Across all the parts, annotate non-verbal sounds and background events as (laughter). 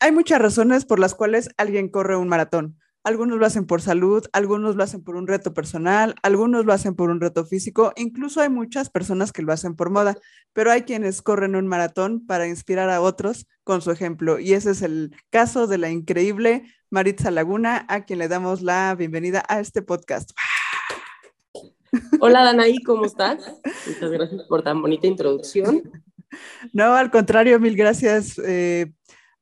hay muchas razones por las cuales alguien corre un maratón. Algunos lo hacen por salud, algunos lo hacen por un reto personal, algunos lo hacen por un reto físico, incluso hay muchas personas que lo hacen por moda, pero hay quienes corren un maratón para inspirar a otros con su ejemplo. Y ese es el caso de la increíble Maritza Laguna, a quien le damos la bienvenida a este podcast. Hola Danaí, ¿cómo estás? Muchas gracias por tan bonita introducción. (laughs) No, al contrario, mil gracias eh,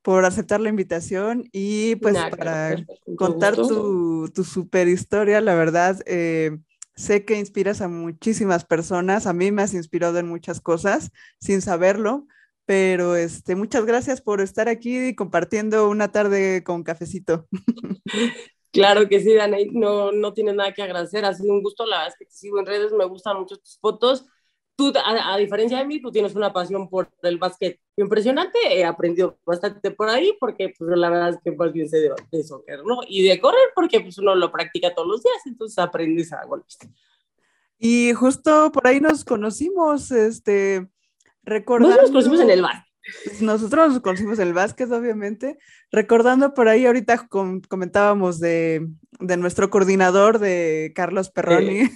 por aceptar la invitación y pues para contar tu, tu, super historia, la verdad, eh, sé que inspiras a muchísimas personas, a mí me has inspirado en muchas cosas sin saberlo, pero este, muchas gracias por estar aquí compartiendo una tarde con cafecito. (laughs) Claro que sí, Danaí, no, no tienes nada que agradecer, ha sido un gusto, la verdad es que te sigo en redes, me gustan mucho tus fotos. Tú, a, diferencia de mí, tú tienes una pasión por el básquet impresionante, he aprendido bastante por ahí, porque pues, la verdad es que más bien sé de, de soccer, ¿no? Y de correr, porque pues, uno lo practica todos los días, entonces aprendes a golpes. Y justo por ahí nos conocimos, este, recordando... Nos conocimos en el bar. Nosotros nos conocimos el básquet, obviamente. Recordando por ahí, ahorita comentábamos de, de, nuestro coordinador de Carlos Perroni.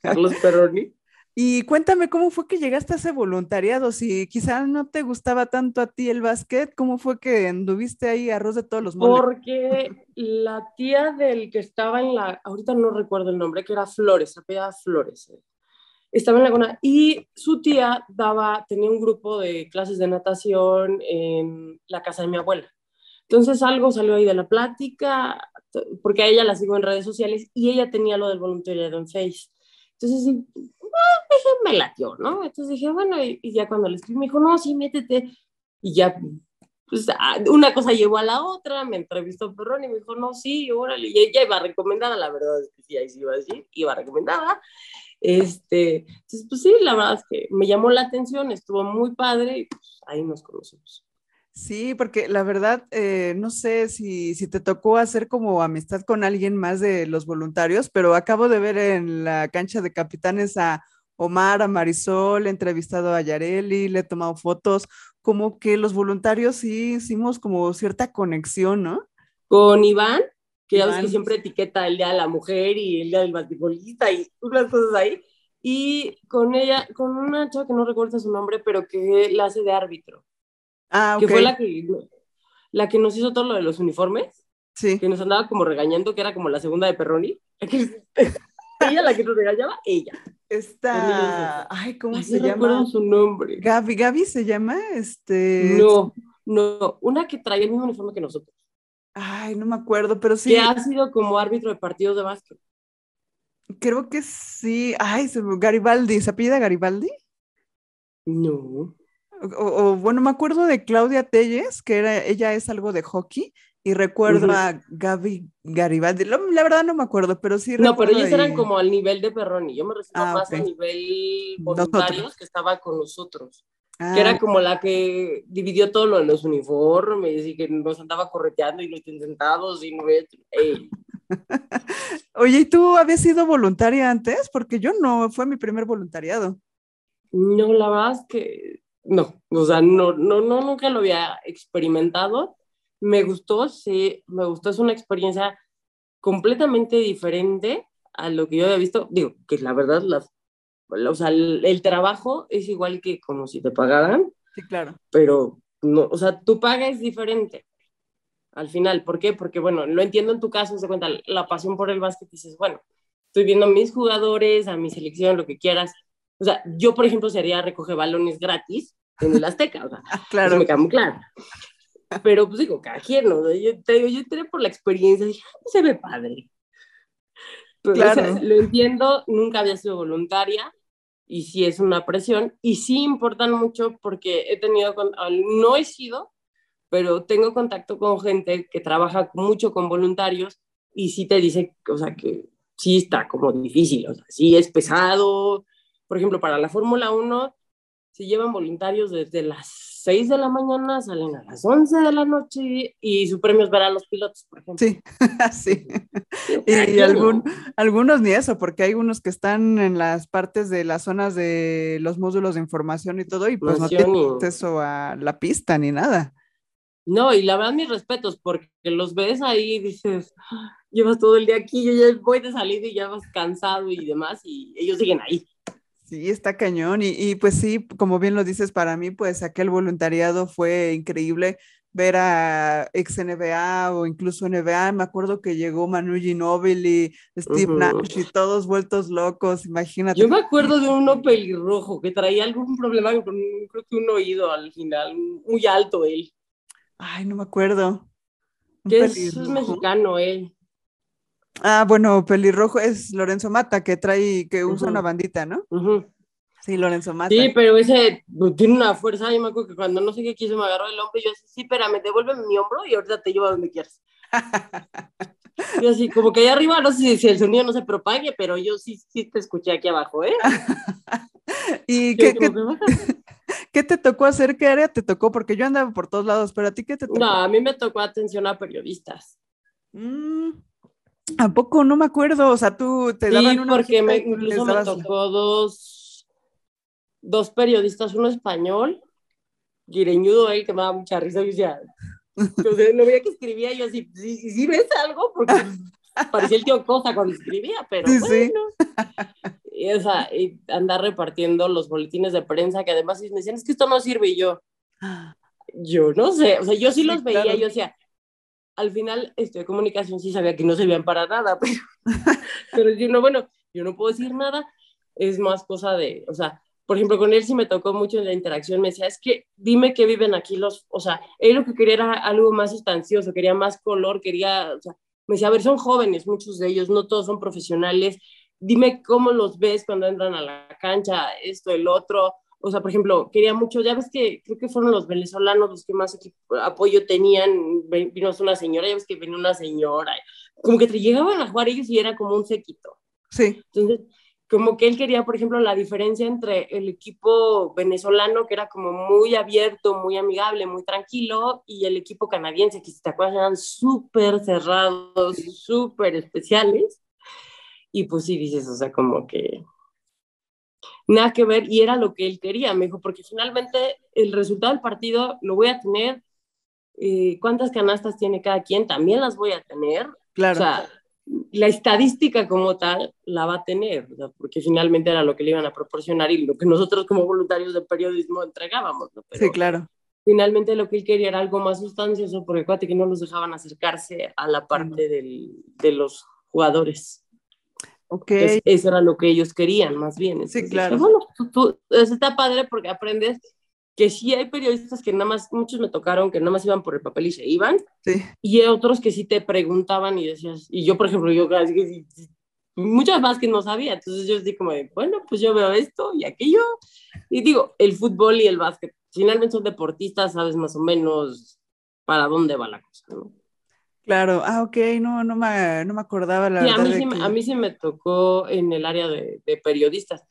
Carlos (laughs) Perroni. Y cuéntame cómo fue que llegaste a ese voluntariado. Si quizás no te gustaba tanto a ti el básquet, ¿cómo fue que anduviste ahí arroz de todos los moles? Porque la tía del que estaba en la, ahorita no recuerdo el nombre, que era Flores, apellida Flores. Eh estaba en Laguna y su tía daba, tenía un grupo de clases de natación en la casa de mi abuela. Entonces algo salió ahí de la plática, porque a ella la sigo en redes sociales y ella tenía lo del voluntariado en Face. Entonces ah, me latió, ¿no? Entonces dije, bueno, y, ya cuando le escribí me dijo, no, sí, métete. Y ya, pues ah, una cosa llevó a la otra, me entrevistó Perrón y me dijo, no, sí, órale. Y ella iba recomendada, la verdad es que sí, ahí sí iba a decir, iba recomendada. Este, entonces, pues sí, la verdad es que me llamó la atención, estuvo muy padre y pues ahí nos conocemos. Sí, porque la verdad, eh, no sé si, si, te tocó hacer como amistad con alguien más de los voluntarios, pero acabo de ver en la cancha de capitanes a Omar, a Marisol, he entrevistado a Yareli, le he tomado fotos, como que los voluntarios sí hicimos como cierta conexión, ¿no? Con Iván, que ya ves que siempre etiqueta el Día de la Mujer y el Día del Basquetbolista y unas cosas ahí. Y con ella, con una chava que no recuerdo su nombre, pero que la hace de árbitro. Ah. Que fue la que, la que nos hizo todo lo de los uniformes. Sí. Que nos andaba como regañando, que era como la segunda de Perroni. (laughs) ella la que nos regañaba, ella. Esta, ay, ¿cómo se llama? su nombre. Gaby, Gaby se llama, este. No, no, una que traía el mismo uniforme que nosotros. Ay, no me acuerdo, pero sí. Que ha sido como árbitro de partidos de básquet. Creo que sí. Ay, Garibaldi, ¿se apellida Garibaldi? No. O, bueno, me acuerdo de Claudia Telles, que era, ella es algo de hockey, y recuerdo a Gaby Garibaldi. La, verdad no me acuerdo, pero sí No, pero ellos eran como al nivel de Perroni. Yo me refiero ah, más a nivel voluntarios que estaba con nosotros que era ah. como la que dividió todo lo de los uniformes y que nos andaba correteando y nos sentados y no (laughs) Oye, ¿y tú habías sido voluntaria antes? Porque yo no, fue mi primer voluntariado. No, la verdad es que no, o sea, no, no, no, nunca lo había experimentado. Me gustó, sí, me gustó, es una experiencia completamente diferente a lo que yo había visto. Digo, que la verdad, las o sea, el, trabajo es igual que como si te pagaran. Sí, claro. Pero, no, o sea, tu paga es diferente al final. ¿Por qué? Porque, bueno, lo entiendo en tu caso, se cuenta la pasión por el básquet, dices, bueno, estoy viendo a mis jugadores, a mi selección, lo que quieras. O sea, yo, por ejemplo, sería recoger balones gratis en el Azteca, o sea, (laughs) claro. me queda muy claro. Pero, pues digo, cada quien, ¿no? Yo, te, yo entré por la experiencia, dije, ah, se ve padre. claro. lo entiendo, nunca había sido voluntaria, y sí es una presión y sí importan mucho porque he tenido, no he sido, pero tengo contacto con gente que trabaja mucho con voluntarios y sí te dice, o sea, que sí está como difícil, o sea, sí es pesado. Por ejemplo, para la Fórmula 1 se llevan voluntarios desde las 6 de la mañana, salen a las 11 de la noche y su premio es ver a los pilotos, por ejemplo. Sí, (laughs) sí. y algún, algunos ni eso, porque hay unos que están en las partes de las zonas de los módulos de información y todo, y pues no tienen acceso a la pista ni nada. No, y la verdad, mis respetos, porque los ves ahí y dices, ah, llevas todo el día aquí, yo ya voy de salida y ya vas cansado y demás, y ellos siguen ahí. Sí, está cañón. Y, y, pues sí, como bien lo dices, para mí, pues aquel voluntariado fue increíble ver a ex NBA o incluso NBA. Me acuerdo que llegó Manu Ginóbili, Steve Nash y todos vueltos locos, imagínate. Yo me acuerdo de uno pelirrojo que traía algún problema con creo que un oído al final, muy alto él. Ay, no me acuerdo. Que es, es, mexicano él. Ah, bueno, pelirrojo es Lorenzo Mata, que trae, que usa una bandita, ¿no? Sí, Lorenzo Mata. Sí, pero ese pues, tiene una fuerza. Yo me acuerdo que cuando no sé qué quiso me agarró el hombro y yo así, sí, espérame, devuélveme mi hombro y ahorita te llevo a donde quieras. (laughs) y así, como que allá arriba, no sé si, el sonido no se propague, pero yo sí, sí te escuché aquí abajo, ¿eh? (laughs) ¿Y qué, qué, (laughs) qué, te tocó hacer? ¿Qué área te tocó? Porque yo andaba por todos lados, pero a ti qué te tocó? No, a mí me tocó atención a periodistas. Mm. ¿A poco? No me acuerdo. O sea, tú te daban una. porque me, incluso me tocó dos, dos periodistas, uno español, gireñudo él, que me daba mucha risa. Y decía, (laughs) entonces, no veía que escribía. yo, si, si, ves algo, porque (laughs) parecía el tío Cosa cuando escribía, pero sí, bueno. Y, o sea, y andar repartiendo los boletines de prensa, que además me decían, es que esto no sirve. Y yo, (gasps) yo no sé. O sea, yo sí los veía. Yo decía, al final estudié comunicación, sí sabía que no servían para nada, (laughs) pero, pero yo no, bueno, yo no puedo decir nada, es más cosa de, o sea, por ejemplo, con él sí me tocó mucho en la interacción, me decía, es que dime que viven aquí los, o sea, él lo que quería era algo más sustancioso, quería más color, quería, o sea, me decía, a ver, son jóvenes, muchos de ellos, no todos son profesionales, dime cómo los ves cuando entran a la cancha, esto, el otro, o sea, por ejemplo, quería mucho, ya ves que creo que fueron los venezolanos los que más apoyo tenían, vino una señora, ya ves que venía una señora, como que te llegaban a jugar ellos y era como un sequito. Sí. Entonces, como que él quería, por ejemplo, la diferencia entre el equipo venezolano, que era como muy abierto, muy amigable, muy tranquilo, y el equipo canadiense, que si te acuerdas eran súper cerrados, súper especiales. Y pues sí, dices, o sea, como que nada que ver y era lo que él quería, me dijo, porque finalmente el resultado del partido lo voy a tener, eh, cuántas canastas tiene cada quien, también las voy a tener. Claro. O sea, la estadística como tal la va a tener, porque finalmente era lo que le iban a proporcionar y lo que nosotros como voluntarios de periodismo entregábamos. sí, claro. Finalmente lo que él quería era algo más sustancioso, porque cuate que no los dejaban acercarse a la parte del, de los jugadores. Ok. eso era lo que ellos querían, más bien. sí, claro. bueno, tú, está padre porque aprendes que sí hay periodistas que nada más, muchos me tocaron que nada más iban por el papel y se iban. Sí. Y hay otros que sí te preguntaban y decías, y yo, por ejemplo, yo casi muchas más que no sabía. Entonces yo así como de, bueno, pues yo veo esto y aquello. Y digo, el fútbol y el básquet, finalmente son deportistas, sabes más o menos para dónde va la cosa, ¿no? Claro, ah, ok, no, no, me, no me acordaba la sí, A mí, sí, a mí sí me tocó en el área de, de periodistas,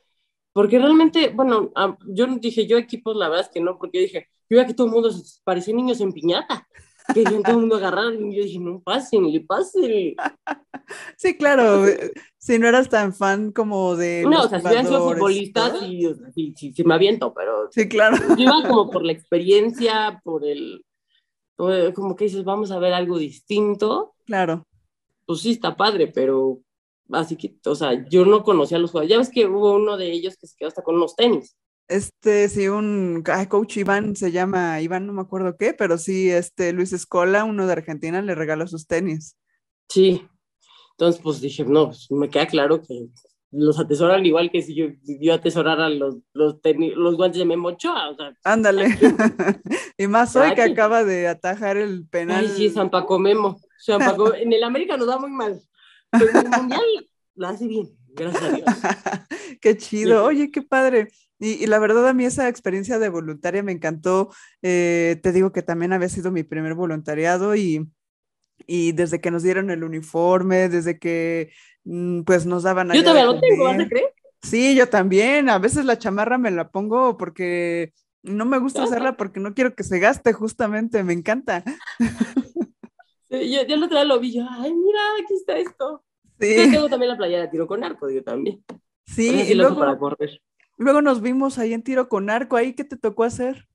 porque realmente, bueno, yo dije, yo equipos, la verdad es que no, porque dije, yo veía que todo el mundo parecía niños en piñata, querían todo el mundo agarrar, y yo dije, no, pásenle, pásenle. (laughs) Sí, claro, eh, si no eras tan fan como de. No, o sea, si hubieran sido futbolistas, sí, sí, sí, me aviento, pero. Sí, claro. Yo iba como (laughs) por la experiencia, por el como que dices, vamos a ver algo distinto. Claro. Pues sí, está padre, pero así que, o sea, yo no conocía a los jugadores. Ya ves que hubo uno de ellos que se quedó hasta con unos tenis. Este, sí, un coach Iván se llama, Iván no me acuerdo qué, pero sí, este Luis Escola, uno de Argentina, le regaló sus tenis. Sí, entonces pues dije, no, pues, me queda claro que los atesoran igual que si yo, yo atesorara los, los, los guantes de Memo Ochoa. O sea, Ándale. (laughs) y más hoy que acaba de atajar el penal. Ay, sí, San Paco Memo. San Paco, (laughs) en el América nos da muy mal. Pero en el (laughs) Mundial lo hace bien, gracias a Dios. qué chido. Oye, qué padre. Y, y, la verdad a mí esa experiencia de voluntaria me encantó. Eh, te digo que también había sido mi primer voluntariado y, y desde que nos dieron el uniforme, desde que pues nos daban... Yo todavía lo tengo, ¿vas a creer? Sí, yo también. A veces la chamarra me la pongo porque no me gusta usarla porque no quiero que se gaste, justamente, me encanta. Yo, yo el otro día lo vi, yo, ay, mira, aquí está esto. Sí. Yo tengo también la playa de tiro con arco, yo también. Sí, y luego, luego nos vimos ahí en tiro con arco, ahí, ¿qué te tocó hacer?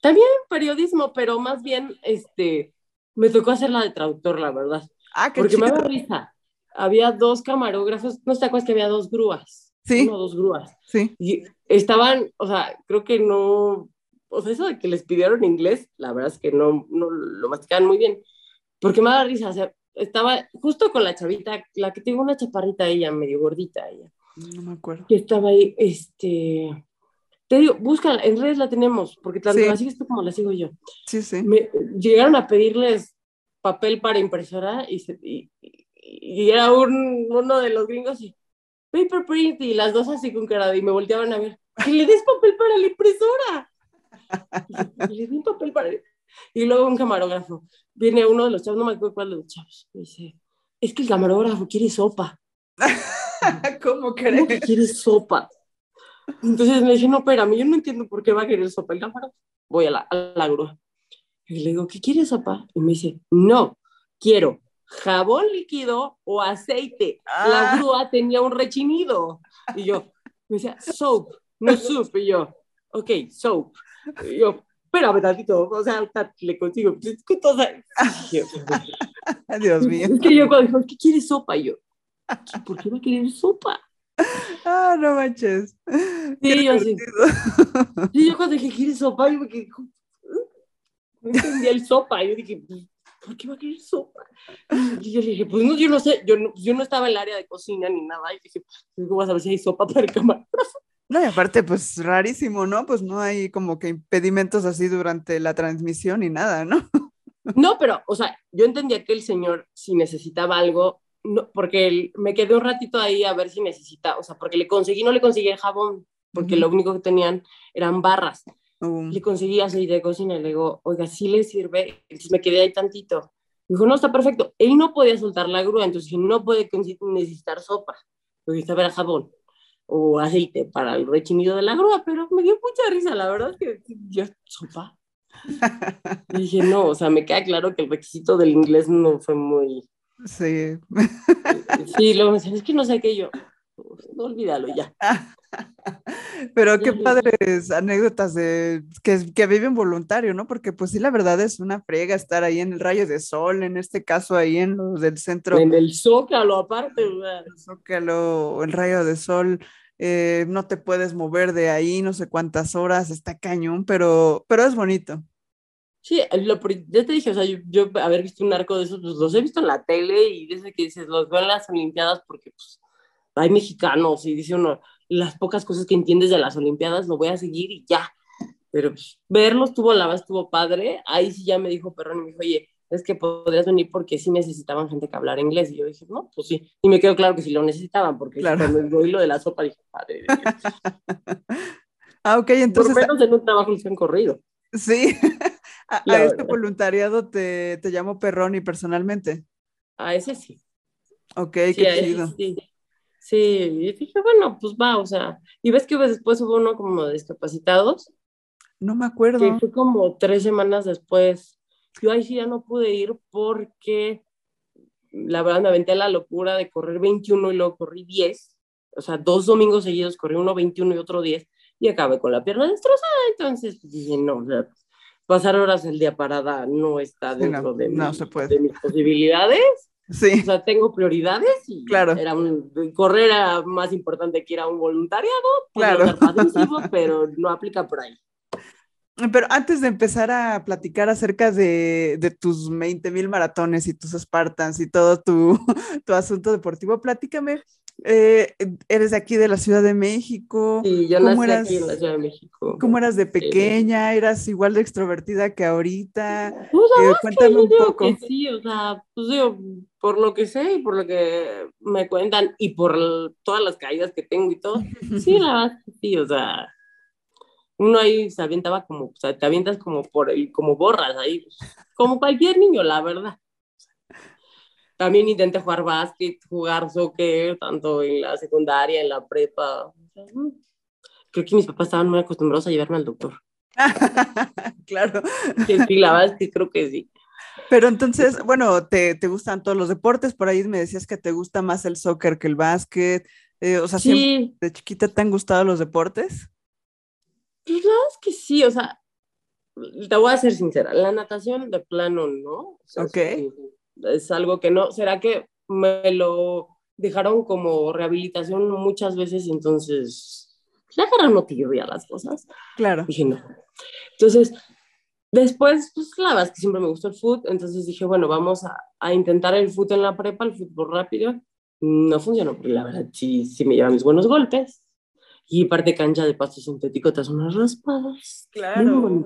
También periodismo, pero más bien, este, me tocó hacer la de traductor, la verdad. Ah, qué Porque chido. me da risa. Había dos camarógrafos, no te acuerdas que había dos grúas. Sí. Uno dos grúas. Sí. Y estaban, o sea, creo que no, o sea, eso de que les pidieron inglés, la verdad es que no, no lo masticaban muy bien. Porque me da risa, o sea, estaba justo con la chavita, la que tengo una chaparrita ella, medio gordita ella, No me acuerdo. que estaba ahí, este, te digo, búscala, en redes la tenemos, porque tanto Sí. la sigues tú como la sigo yo. Sí, sí. Me, llegaron a pedirles papel para impresora y, se- y, y- y era un, uno de los gringos y paper print y las dos así con cara de- y me volteaban a ver, que le des papel para la impresora. Y le di un papel para... Y luego un camarógrafo, viene uno de los chavos, no me acuerdo cuál de los chavos, me dice, es que el camarógrafo quiere sopa. (laughs) ¿Cómo ¿Cómo que crees? quiere sopa? Entonces me dije, no, espérame, yo no entiendo por qué va a querer sopa el cámara. Voy a la, a la grúa. Y le digo, ¿qué quieres sopa? Y me dice, no, quiero jabón líquido o aceite. La Ah. grúa tenía un rechinido. Y yo, me decía, soap, no soup. Y yo, ok, soap. Y yo, espérame tantito, o sea, le consigo. Es que todas- Y yo, Dios mío. Es que yo cuando dijo, ¿qué quieres sopa? Y yo, ¿por qué va a querer sopa? Ah, no manches. Sí, yo. Y yo cuando dije, ¿quieres sopa? Yo me quedé, como, no entendía el sopa. Yo dije, pues, ¿por qué va a querer sopa? Y yo le dije, pues no, yo no sé, yo no, yo no estaba en el área de cocina ni nada. Y dije, pues, ¿cómo vas a ver si hay sopa para el cámara? No, y aparte, pues rarísimo, ¿no? Pues no hay como que impedimentos así durante la transmisión ni nada, ¿no? No, pero, o sea, yo entendía que el señor, si necesitaba algo, no, porque él- me quedé un ratito ahí a ver si necesita, o sea, porque le conseguí, no le conseguí el jabón, porque Ujú. lo único que tenían eran barras. Le conseguí aceite de cocina y le digo, oiga, sí le sirve. Entonces me quedé ahí tantito. Me dijo, no, está perfecto. Él no podía soltar la grúa, entonces no puede necesitar sopa. Necesitaba el jabón o aceite para el rechinido de la grúa, pero me dio mucha risa, la verdad es que yo, sopa. (laughs) Y dije, no, o sea, me queda claro que el requisito del inglés no fue muy... sí. Sí, luego me decían, es que no sé qué yo. No, olvídalo ya. (laughs) Pero qué padres anécdotas de que, que viven voluntario, ¿no? Porque pues sí, la verdad es una friega estar ahí en el rayo de sol, en este caso ahí en los del centro En el zócalo aparte, sea, Zócalo, el rayo de sol, eh, no te puedes mover de ahí no sé cuántas horas, está cañón, pero, pero es bonito. Sí, lo, ya te dije, o sea, yo, yo haber visto un arco de esos, pues los he visto en la tele y desde que dices, los veo en las Olimpiadas porque pues hay mexicanos y dice uno, las pocas cosas que entiendes de las Olimpiadas lo voy a seguir y ya. Pero pues, verlos tuvo la verdad estuvo padre. Ahí sí ya me dijo Perrón y me dijo, oye, es que podrías venir porque sí necesitaban gente que hablara inglés. Y yo dije, no, pues sí. Y me quedó claro que sí lo necesitaban porque Claro. cuando oí lo de la sopa dije, padre, de Dios". (laughs) Ah, ok, por entonces, lo menos en un trabajo les han corrido. sí, (laughs) a, este voluntariado te, te llamo Perroni personalmente. A ese sí. Ok, Sí, qué chido. sí. Sí, y dije, bueno, pues va, o sea, y ves que después hubo uno como de discapacitados, No me que acuerdo. fue como tres semanas después. Yo ahí sí ya no pude ir porque la verdad me aventé a la locura de correr 21 y luego corrí 10. O sea, dos domingos seguidos corrí uno 21 y otro 10 y acabé con la pierna destrozada. Entonces pues, dije, no, o sea, pasar horas el día parada no está Sí, no, dentro de, no mi- se puede. de mis posibilidades. Sí, O sea, tengo prioridades y Claro. era un, correr era más importante que ir a un voluntariado. Claro. (laughs) pero no aplica por ahí. pero antes de empezar a platicar acerca de, de tus 20 mil maratones y tus Spartans y todo tu, (laughs) tu asunto deportivo, platícame. Eh, eres de aquí de la Ciudad de México. Sí, yo ¿Cómo nací eras? aquí en la Ciudad de México. ¿Cómo eras de pequeña? ¿Eras igual de extrovertida que ahorita? Pues, Eh, cuéntame yo un digo poco. que sí, o sea, pues digo, por lo que sé y por lo que me cuentan y por todas las caídas que tengo y todo, sí, la (laughs) verdad sí, o sea, uno ahí se avientaba como, o sea, te avientas como por el, como borras ahí, pues, como cualquier niño, la verdad. También intenté jugar básquet, jugar soccer, tanto en la secundaria, en la prepa. o sea. Creo que mis papás estaban muy acostumbrados a llevarme al doctor. (laughs) claro. Sí, sí, la que creo que sí. Pero entonces, bueno, te, te gustan todos los deportes, por ahí me decías que te gusta más el soccer que el básquet, eh, o sea, Sí, de chiquita te han gustado los deportes. pues la verdad es que sí, o sea, te voy a ser sincera, la natación de plano no. ok. Es, algo que no, ¿será que me lo dejaron como rehabilitación muchas veces? Entonces, la cara no a las cosas. Claro. Dije, no. Entonces, después, pues la verdad es que siempre me gustó el fútbol, entonces dije, bueno, vamos a, a intentar el fútbol en la prepa, el fútbol rápido. No funcionó, porque la verdad sí, sí me lleva mis buenos golpes y parte cancha de pasto sintético te unas raspadas. Claro.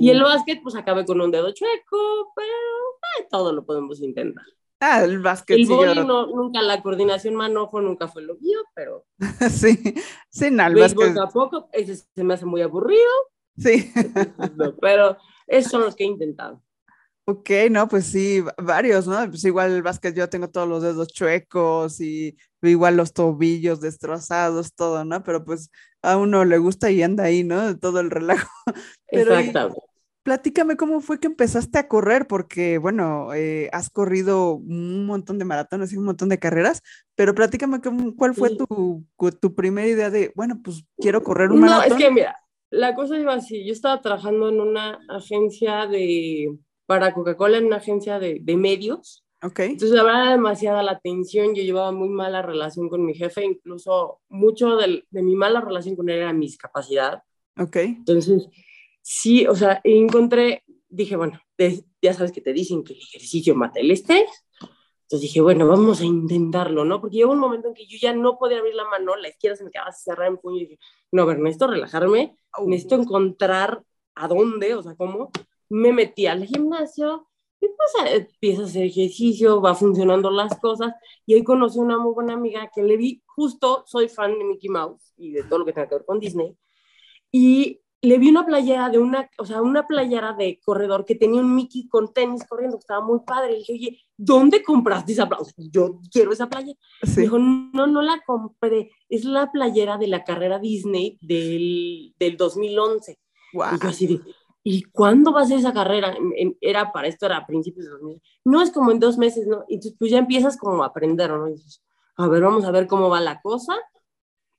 Y el básquet, pues acabé con un dedo chueco, pero eh, todo lo podemos intentar. Ah, el básquet. El sí, nunca la coordinación manojo nunca fue lo mío, pero. (laughs) sí, sí, no, el básquet. poco, ese se me hace muy aburrido. Sí. pero esos son los que he intentado. Ok, no, pues sí, varios, ¿no? Pues igual el básquet yo tengo todos los dedos chuecos y igual los tobillos destrozados, todo, ¿no? Pero pues a uno le gusta y anda ahí, ¿no? Todo el relajo. (laughs) Exacto. Platícame cómo fue que empezaste a correr, porque bueno, eh, has corrido un montón de maratones y un montón de carreras, pero platícame cuál fue tu, tu primera idea de, bueno, pues quiero correr un maratón. No, es que mira, la cosa iba así, yo estaba trabajando en una agencia de para Coca-Cola en una agencia de, de medios. Okay. Entonces, la verdad, demasiada la atención. Yo llevaba muy mala relación con mi jefe, incluso mucho de, de mi mala relación con él era mi discapacidad. Ok. Entonces, sí, o sea, encontré, dije, bueno, ya sabes que te dicen que el ejercicio mata el estrés. Entonces dije, bueno, vamos a intentarlo, ¿no? Porque llegó un momento en que yo ya no podía abrir la mano, la izquierda se me quedaba cerrada en puño y dije, no, a ver, necesito relajarme, necesito encontrar a dónde, o sea, cómo, me metí al gimnasio y pues empieza a hacer ejercicio, va funcionando las cosas y ahí conocí una muy buena amiga que le vi, justo soy fan de Mickey Mouse y de todo lo que tenga que ver con Disney y le vi una playera de una, o sea, una playera de corredor que tenía un Mickey con tenis corriendo, que estaba muy padre. Y dije, oye, ¿dónde compraste esa playera? yo quiero esa playera. Dijo, no, no la compré. Es la playera de la carrera Disney del, del 2011. Wow. Y yo así de, ¿y cuándo va a ser esa carrera? era para esto, era a principios de 2000. No es como en dos meses, ¿no? Y tú, pues ya empiezas como a aprender, ¿no? Y dices, a ver, vamos a ver cómo va la cosa.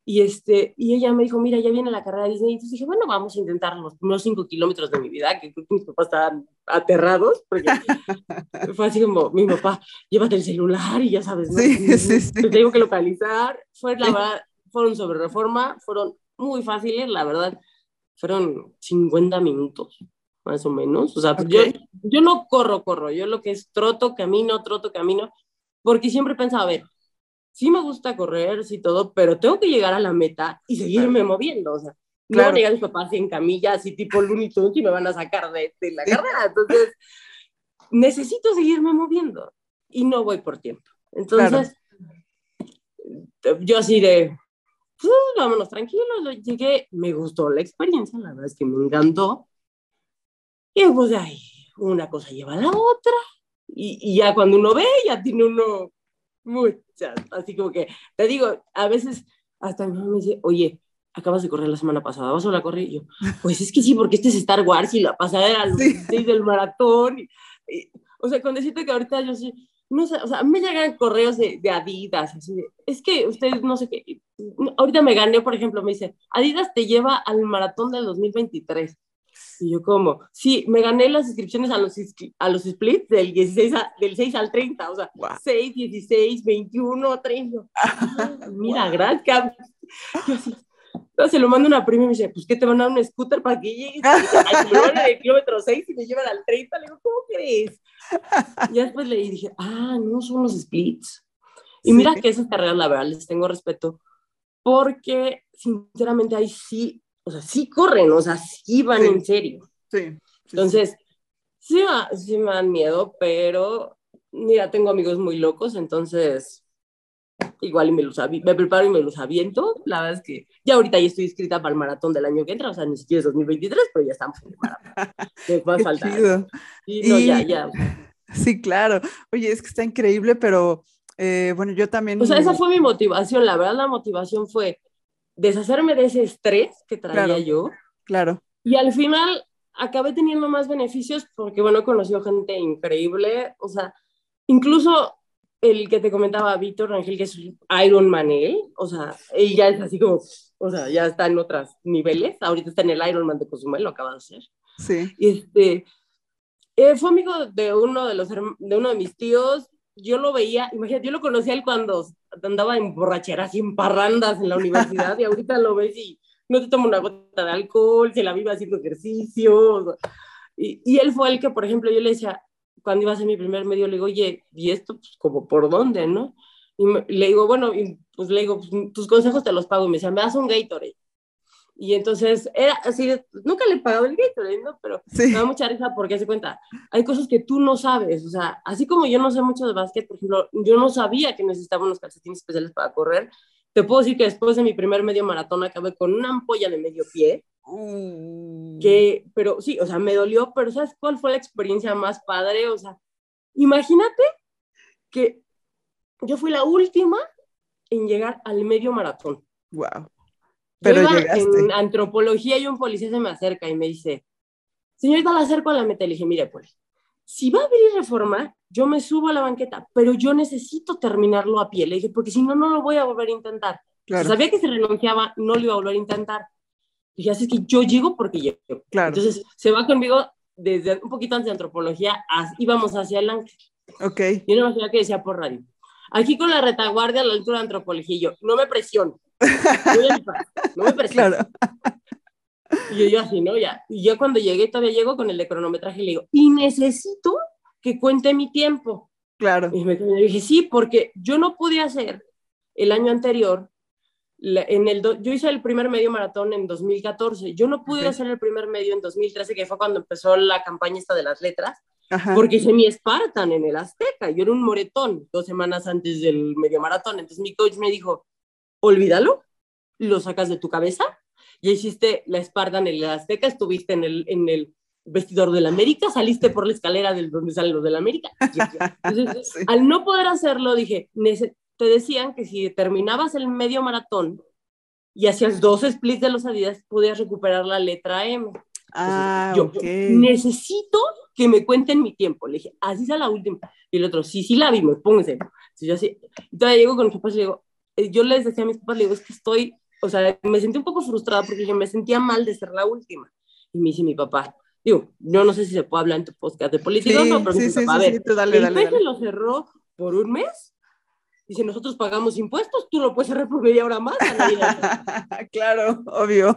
Y, este, y ella me dijo, mira, ya viene la carrera de Disney. Y entonces dije, bueno, vamos a intentar los primeros cinco kilómetros de mi vida, que creo que mis papás estaban aterrados, porque (laughs) fue así como, mi papá, llévate el celular y ya sabes, ¿no? Sí, sí, sí. Te tengo que localizar. Fue, la verdad, fueron sobre reforma, fueron muy fáciles, la verdad fueron 50 minutos, más o menos. O sea, yo, yo no corro, corro, yo lo que es troto, camino, troto, camino, porque siempre pensaba, a ver, sí me gusta correr, sí todo, pero tengo que llegar a la meta y seguirme moviendo, o sea, no van a llegar mis papás en camilla, así tipo Looney Tunes y me van a sacar de, de la carrera, entonces necesito seguirme moviendo y no voy por tiempo. Entonces, yo así de, pues, vámonos tranquilos, llegué, me gustó la experiencia, la verdad es que me encantó. Y pues ahí, una cosa lleva a la otra, y, y ya cuando uno ve, ya tiene uno muchas, así como que, te digo, a veces hasta mi mamá me dice, oye, acabas de correr la semana pasada, ¿vas a la correr? Y yo, pues es que sí, porque este es Star Wars y la pasada era los sí. del maratón. Y, o sea, con decirte que ahorita yo sí, no sé, o sea, me llegan correos de, de Adidas, así de, es que ustedes no sé qué, ahorita me gané, por ejemplo, me dice, Adidas te lleva al maratón del 2023. Y yo como, sí, me gané las inscripciones a los, a los splits del, 16 del 6 al 30, o sea, 6, 16, 21, 30. mira, gracias. Entonces se lo mando una prima y me dice, pues, ¿qué te van a dar un scooter para que llegues? Me van el (laughs) kilómetro 6 y me llevan al 30. Le digo, ¿cómo crees? Y después le dije, ah, no son los splits. Y mira que esas carreras, la verdad, les tengo respeto, porque sinceramente ahí sí, o sea, sí corren, o sea, sí van en serio. Sí. Entonces, sí, sí me dan miedo, pero mira, tengo amigos muy locos, entonces igual y me los me preparo y me los aviento. La verdad es que ya ahorita ya estoy inscrita para el maratón del año que entra, o sea, ni siquiera es 2023, pero ya estamos en el maratón. (laughs) va a faltar. Sí, no, ya, ya. Sí, claro. Oye, es que está increíble, pero eh, bueno, yo también... O sea, esa fue mi motivación, la verdad la motivación fue deshacerme de ese estrés que traía yo. Claro. Y al final acabé teniendo más beneficios porque, bueno, he conocido gente increíble, o sea, incluso el que te comentaba Víctor Ángel, que es Iron Man, él, o sea, él ya es así como, o sea, ya está en otros niveles, ahorita está en el Iron Man de Cozumel, lo acaba de hacer. Sí. Este, eh, fue amigo de uno de, los, de uno de mis tíos. Yo lo veía, imagínate, yo lo conocía él cuando andaba en borracheras y en parrandas en la universidad y ahorita lo ves y no te toma una gota de alcohol, se la vive haciendo ejercicio. Y, y, él fue el que, por ejemplo, yo le decía, cuando iba a hacer mi primer medio, le digo, oye, ¿y esto pues, como por dónde, no? Y le digo, bueno, y pues le digo, pues, tus consejos te los pago. Y me decía, me das un Gatorade. Y entonces era así, nunca le he pagado el Gatorade, ¿no? Pero me da mucha risa porque se cuenta, hay cosas que tú no sabes, o sea, así como yo no sé mucho de básquet, por ejemplo, yo no sabía que necesitaba unos calcetines especiales para correr. Te puedo decir que después de mi primer medio maratón acabé con una ampolla de medio pie. Mm. Que, pero sí, o sea, me dolió, pero ¿sabes cuál fue la experiencia más padre? O sea, imagínate que yo fui la última en llegar al medio maratón. Wow. Pero en antropología y un policía se me acerca y me dice, señorita, la acerco a la meta. Le dije, mire, pues, si va a abrir reforma, yo me subo a la banqueta, pero yo necesito terminarlo a pie. Le dije, porque si no, no lo voy a volver a intentar. sabía que se renunciaba, no lo iba a volver a intentar. Dije, así que yo llego porque llego. Claro. Entonces, se va conmigo desde un poquito antes de antropología, íbamos hacia el ángel. Ok. Y una que decía por radio, aquí con la retaguardia a la altura de antropología, y yo, no me presiono no me presiono. Y yo, así, ¿no? Ya. Y yo cuando llegué, todavía llego con el de cronometraje y le digo, y necesito que cuente mi tiempo. Claro. Y me dije, sí, porque yo no pude hacer el año anterior, en el yo hice el primer medio maratón en 2014, yo no pude hacer el primer medio en 2013, que fue cuando empezó la campaña esta de las letras, porque hice mi Spartan en el Azteca, yo era un moretón dos semanas antes del medio maratón, entonces mi coach me dijo, olvídalo, lo sacas de tu cabeza. Ya hiciste la Spartan en la Azteca, estuviste en el, en el vestidor del América, saliste por la escalera del donde salen los del América. (laughs) Entonces, al no poder hacerlo, dije, te decían que si terminabas el medio maratón y hacías dos splits de los Adidas, podías recuperar la letra M. ah, yo, necesito que me cuenten mi tiempo. Le dije, así es la última. Y el otro, sí, sí la vimos, póngase. Entonces yo así, todavía llego con mis papás y digo, yo les decía a mis papás, le digo, es que estoy, o sea, me sentí un poco frustrada porque yo me sentía mal de ser la última. Y me dice mi papá, digo, yo no sé si se puede hablar en tu podcast de política no, pero mi papá, a ver, dale, dale, el lo cerró por un mes y si nosotros pagamos impuestos, tú lo puedes cerrar por media hora más. (laughs) claro, obvio.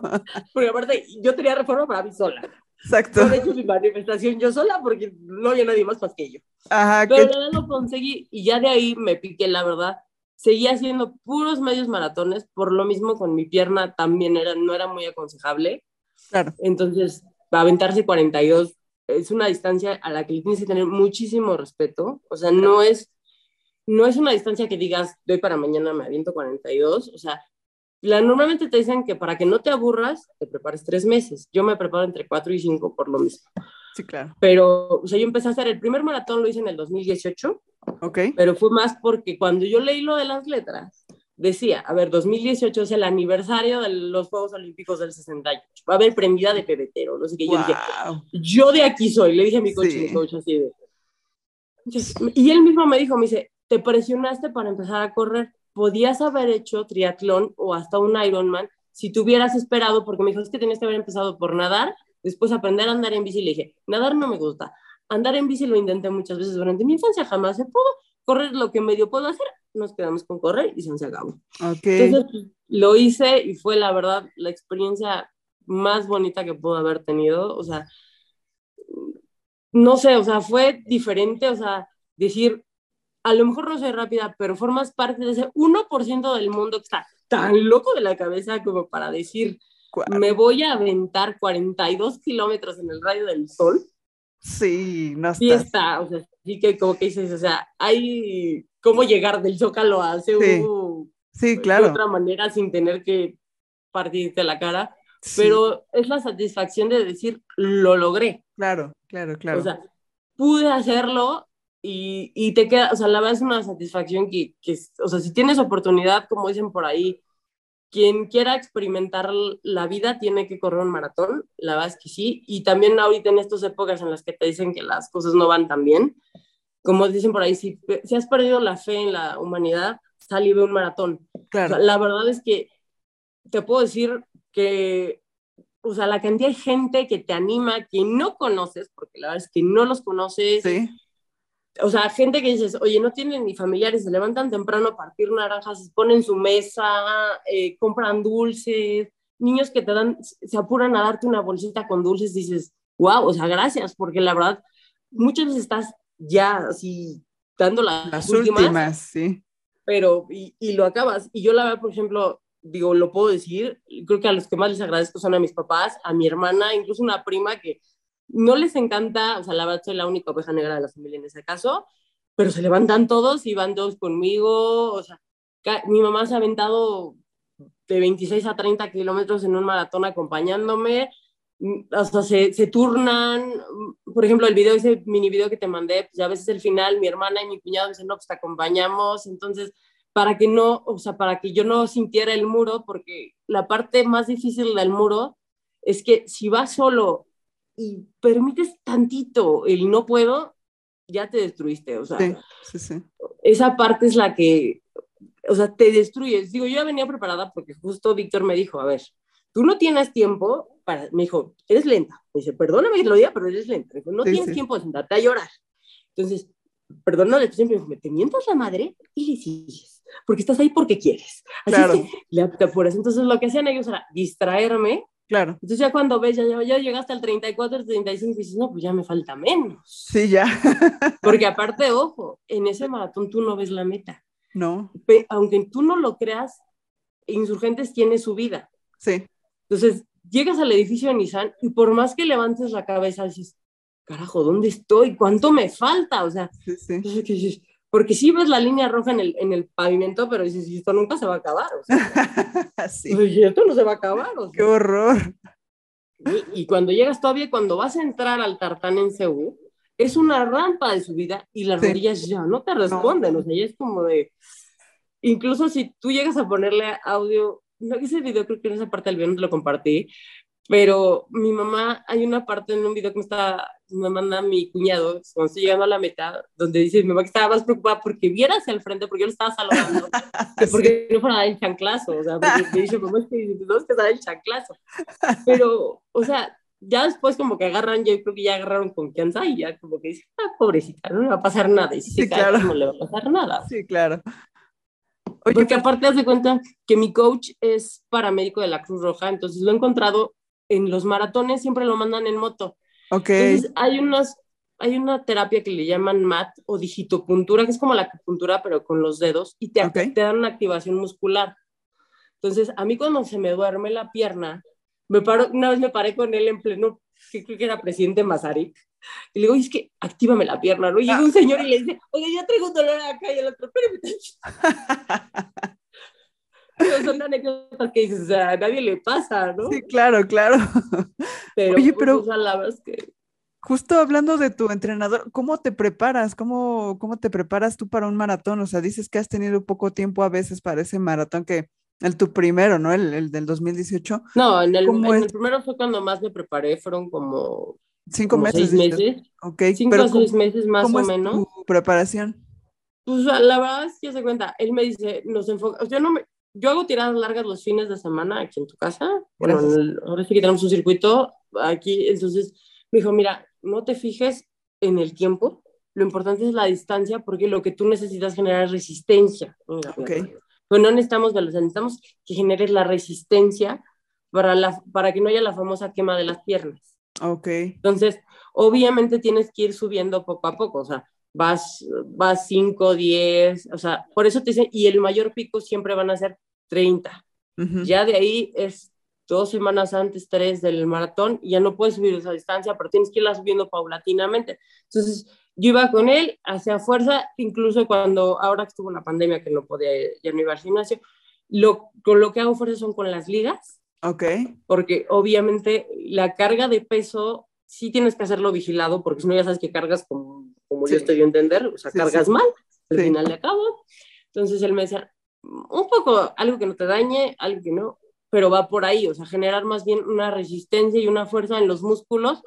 Porque aparte, yo tenía reforma para mí sola. Exacto. Por hecho mi manifestación yo sola porque no había nadie más más que yo. Ajá, Pero ya lo conseguí y ya de ahí me piqué, la verdad seguía haciendo puros medios maratones, por lo mismo con mi pierna también era, no era muy aconsejable. Claro. Entonces, aventarse 42 es una distancia a la que tienes que tener muchísimo respeto. O sea, no es, no es una distancia que digas, doy para mañana me aviento 42. O sea, la, normalmente te dicen que para que no te aburras, te prepares tres meses. Yo me preparo entre cuatro y cinco por lo mismo. Sí, claro. Pero, o sea, yo empecé a hacer el primer maratón, lo hice en el 2018 Ok. Pero fue más porque cuando yo leí lo de las letras, decía, a ver, 2018 es el aniversario de los Juegos Olímpicos del 68, va a haber prendida de pebetero, no sé qué, yo dije, yo de aquí soy, le dije a mi coach, mi coach así de... y él mismo me dijo, me dice, te presionaste para empezar a correr, podías haber hecho triatlón o hasta un Ironman si te hubieras esperado, porque me dijo, es que tenías que haber empezado por nadar, después aprender a andar en bici, le dije, nadar no me gusta, Andar en bici lo intenté muchas veces durante mi infancia, jamás se pudo. Correr lo que medio puedo hacer, nos quedamos con correr y se acabó. Entonces pues, lo hice y fue la verdad la experiencia más bonita que puedo haber tenido. O sea, no sé, o sea, fue diferente, o sea, decir, a lo mejor no soy rápida, pero formas parte de ese 1% del mundo que está tan loco de la cabeza como para decir, me voy a aventar 42 kilómetros en el rayo del sol. Sí, no está. Sí está, o sea, sí que como que dices, o sea, hay cómo llegar del Zócalo a CU sí. claro. de otra manera sin tener que partirte la cara, pero es la satisfacción de decir, lo logré. Claro, claro, claro. O sea, pude hacerlo y, y te queda, o sea, la verdad es una satisfacción que, que, o sea, si tienes oportunidad, como dicen por ahí, quien quiera experimentar la vida tiene que correr un maratón, la verdad es que sí, y también ahorita en estas épocas en las que te dicen que las cosas no van tan bien, como dicen por ahí, si, si has perdido la fe en la humanidad, sal y ve un maratón. Claro. la verdad es que te puedo decir que o sea, la cantidad de gente que te anima, que no conoces, porque la verdad es que no los conoces. Sí. O sea, gente que dices, oye, no tienen ni familiares, se levantan temprano a partir naranjas, se ponen su mesa, eh, compran dulces, niños que te dan, se apuran a darte una bolsita con dulces, dices, wow, o sea, gracias, porque la verdad, muchas veces estás ya así dando las, últimas, sí. Pero, y, y, lo acabas. Y yo la verdad, por ejemplo, digo, lo puedo decir, creo que a los que más les agradezco son a mis papás, a mi hermana, incluso una prima que no les encanta, o sea, la verdad soy la única oveja negra de la familia en ese caso, pero se levantan todos y van todos conmigo, o sea, mi mamá se ha aventado de 26 a 30 kilómetros en un maratón acompañándome, o sea, se, se, turnan, por ejemplo, el video, ese mini video que te mandé, pues a veces el final, mi hermana y mi cuñado dicen, no, pues te acompañamos, entonces, para que no, o sea, para que yo no sintiera el muro, porque la parte más difícil del muro es que si vas solo y permites tantito el no puedo, ya te destruiste, o sea, sí, sí, sí. esa parte es la que, o sea, te destruyes. Digo, yo ya venía preparada porque justo Víctor me dijo, a ver, tú no tienes tiempo para, me dijo, eres lenta. Me dice, perdóname que lo diga, pero eres lenta. Me dijo, no tienes tiempo de sentarte a llorar. Entonces, perdóname, siempre me te mientas la madre y le sigues, porque estás ahí porque quieres. Así Claro. que le apuras. Entonces, lo que hacían ellos era distraerme. Claro. Entonces, ya cuando ves, ya, ya, llegaste al 34, al 35, y dices, no, pues ya me falta menos. Sí, ya. (laughs) Porque aparte, ojo, en ese maratón tú no ves la meta. No. Pe- aunque tú no lo creas, Insurgentes tiene su vida. Sí. Entonces, llegas al edificio de Nissan y por más que levantes la cabeza, dices, carajo, ¿dónde estoy? ¿Cuánto me falta? O sea, Sí, sí. entonces, ¿qué dices? Porque sí ves la línea roja en el, en el pavimento, pero dices, "Y esto nunca se va a acabar. O sea, (laughs) Sí. "Y esto no se va a acabar. o sea". (laughs) Qué horror. Y, y cuando llegas todavía, cuando vas a entrar al tartán en Ceú, es una rampa de subida y las Sí. rodillas ya no te responden. O sea, ya es como de. Incluso si tú llegas a ponerle audio, no ese video, creo que en esa parte del video no te lo compartí, pero mi mamá, hay una parte en un video que me, está, me manda mi cuñado, cuando estoy llegando a la meta, donde dice mi mamá que estaba más preocupada porque viera hacia el frente, porque yo le estaba saludando, (laughs) que porque no fuera el chanclazo, o sea, porque me dice, mamá, es que no es que el chanclazo. Pero, o sea, ya después como que agarran, yo creo que ya agarraron confianza y ya como que dicen, ah, pobrecita, no le va a pasar nada. Y si Sí, se cae, claro. no le va a pasar nada. Sí, claro. Oye, Porque pues, aparte hace cuenta que mi coach es paramédico de la Cruz Roja, entonces lo he encontrado en los maratones, siempre lo mandan en moto. ok. Entonces hay unas, hay una terapia que le llaman MAT o digitopuntura, que es como la acupuntura, pero con los dedos, y te, Ok. te dan una activación muscular. Entonces, a mí cuando se me duerme la pierna, me paro, una vez me paré con él en pleno, que creo que era presidente Mazarik, y le digo, "Oye, es que actívame la pierna, ¿no? Y llega un señor y le dice, oye, ya traigo un dolor acá, y el otro, espérame. (laughs) (laughs) Pero son anécdotas que dices, o sea, a nadie le pasa, ¿no? Sí, claro, claro. (laughs) Pero, Oye, pues, pero- que Justo hablando de tu entrenador, ¿cómo te preparas? ¿Cómo, cómo te preparas tú para un maratón? O sea, dices que has tenido poco tiempo a veces para ese maratón que el tu primero, ¿no? El, el del 2018. No, en el, primero fue cuando más me preparé, fueron como, Cinco como meses. seis dices. meses, Ok, cinco pero o seis ¿cómo, meses más cómo o es menos. tu preparación? Pues la verdad es que se cuenta, él me dice, nos enfoca, yo no me, yo hago tiradas largas los fines de semana aquí en tu casa, bueno, en el- ahora sí que tenemos un circuito aquí, entonces me dijo, mira, no te fijes en el tiempo, lo importante es la distancia porque lo que tú necesitas generar es resistencia. Mira, Ok. Pues no necesitamos velocidad, necesitamos que generes la resistencia para, la, para que no haya la famosa quema de las piernas. Ok, Entonces, obviamente tienes que ir subiendo poco a poco, o sea, vas, vas 5, 10, o sea, por eso te dicen, y el mayor pico siempre van a ser 30. ujú, Ya de ahí es dos semanas antes, tres del maratón, y ya no puedes subir esa distancia, pero tienes que irla subiendo paulatinamente. Entonces, yo iba con él, hacía fuerza, incluso cuando ahora que estuvo la pandemia, que no podía, ya no iba al gimnasio, lo, con lo que hago fuerza son con las ligas, ok, porque obviamente la carga de peso sí tienes que hacerlo vigilado, porque si no ya sabes que cargas como, como Sí. yo estoy a entender, o sea, Sí, cargas sí. mal, al final de cabo. Entonces él me decía, un poco, algo que no te dañe, algo que no, pero va por ahí, o sea, generar más bien una resistencia y una fuerza en los músculos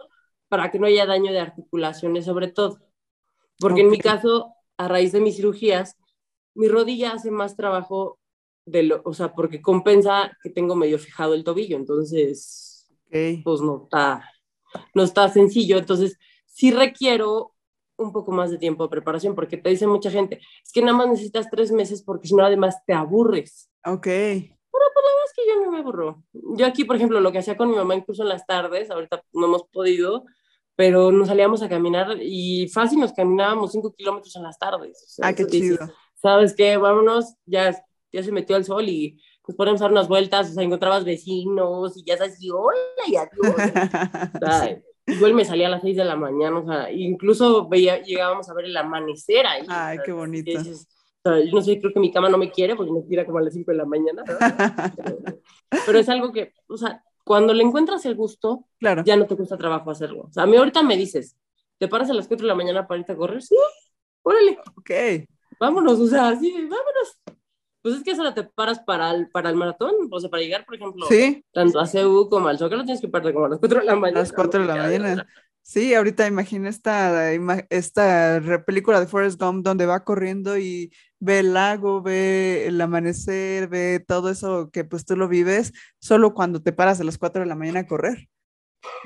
para que no haya daño de articulaciones sobre todo. Porque en mi caso, a raíz de mis cirugías, mi rodilla hace más trabajo de lo, o sea, porque compensa que tengo medio fijado el tobillo, entonces pues no está, no está sencillo. Entonces, sí requiero un poco más de tiempo de preparación, porque te dice mucha gente, es que nada más necesitas tres meses porque si no, además te aburres. Ok. Pero pues la verdad es que yo no me aburro. Yo aquí, por ejemplo, lo que hacía con mi mamá incluso en las tardes, ahorita no hemos podido, pero nos salíamos a caminar y fácil nos caminábamos cinco kilómetros en las tardes. ah, qué chido. ¿Sabes qué? Vámonos, ya, ya se metió el sol y nos ponemos a dar unas vueltas, o sea, encontrabas vecinos y ya sabes, y hola y adiós. (laughs) o sea, igual me salía a las 6 de la mañana, o sea, incluso veía, llegábamos a ver el amanecer ahí. Ay, qué bonito. o sea, yo no sé, creo que mi cama no me quiere porque me tira como a las 5 de la mañana. pero, (laughs) pero, es algo que, o sea, cuando le encuentras el gusto, claro. ya no te cuesta trabajo hacerlo. O sea, a mí ahorita me dices, ¿te paras a las 4 de la mañana para irte a correr? Sí, órale. Ok. Vámonos, o sea, sí, vámonos. Pues es que solo te paras para el, para el maratón, o sea, para llegar, por ejemplo, ¿Sí? tanto a CEU como al Zócalo tienes que pararte como a las 4 de la mañana. A las 4 de la mañana. Sí, ahorita imagina esta, esta película de Forrest Gump donde va corriendo y ve el lago, ve el amanecer, ve todo eso que pues tú lo vives solo cuando te paras a las 4 de la mañana a correr.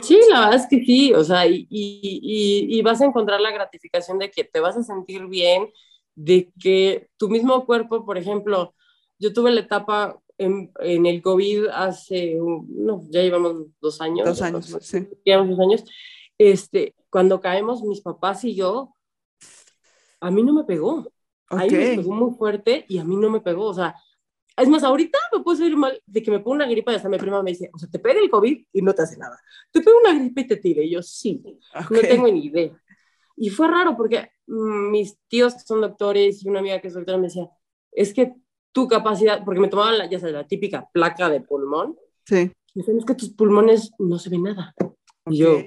Sí, la verdad es que sí, o sea, y, y, y, vas a encontrar la gratificación de que te vas a sentir bien, de que tu mismo cuerpo, por ejemplo, yo tuve la etapa en, en el COVID hace, no, ya llevamos dos años. Dos años, sí. Llevamos dos años. Este, cuando caemos mis papás y yo, a mí no me pegó. Ahí me pegó muy fuerte y a mí no me pegó. O sea, es más, ahorita me puedo salir mal de que me ponga una gripa y hasta mi prima me dice, o sea, te pega el COVID y no te hace nada. Te pega una gripa y te tire. Y yo, sí, no tengo ni idea. Y fue raro porque mm, mis tíos que son doctores y una amiga que es doctora me decía, es que tu capacidad, porque me tomaban la, ya sabes, la típica placa de pulmón. Sí. Me dicen, es que tus pulmones no se ven nada. Y yo,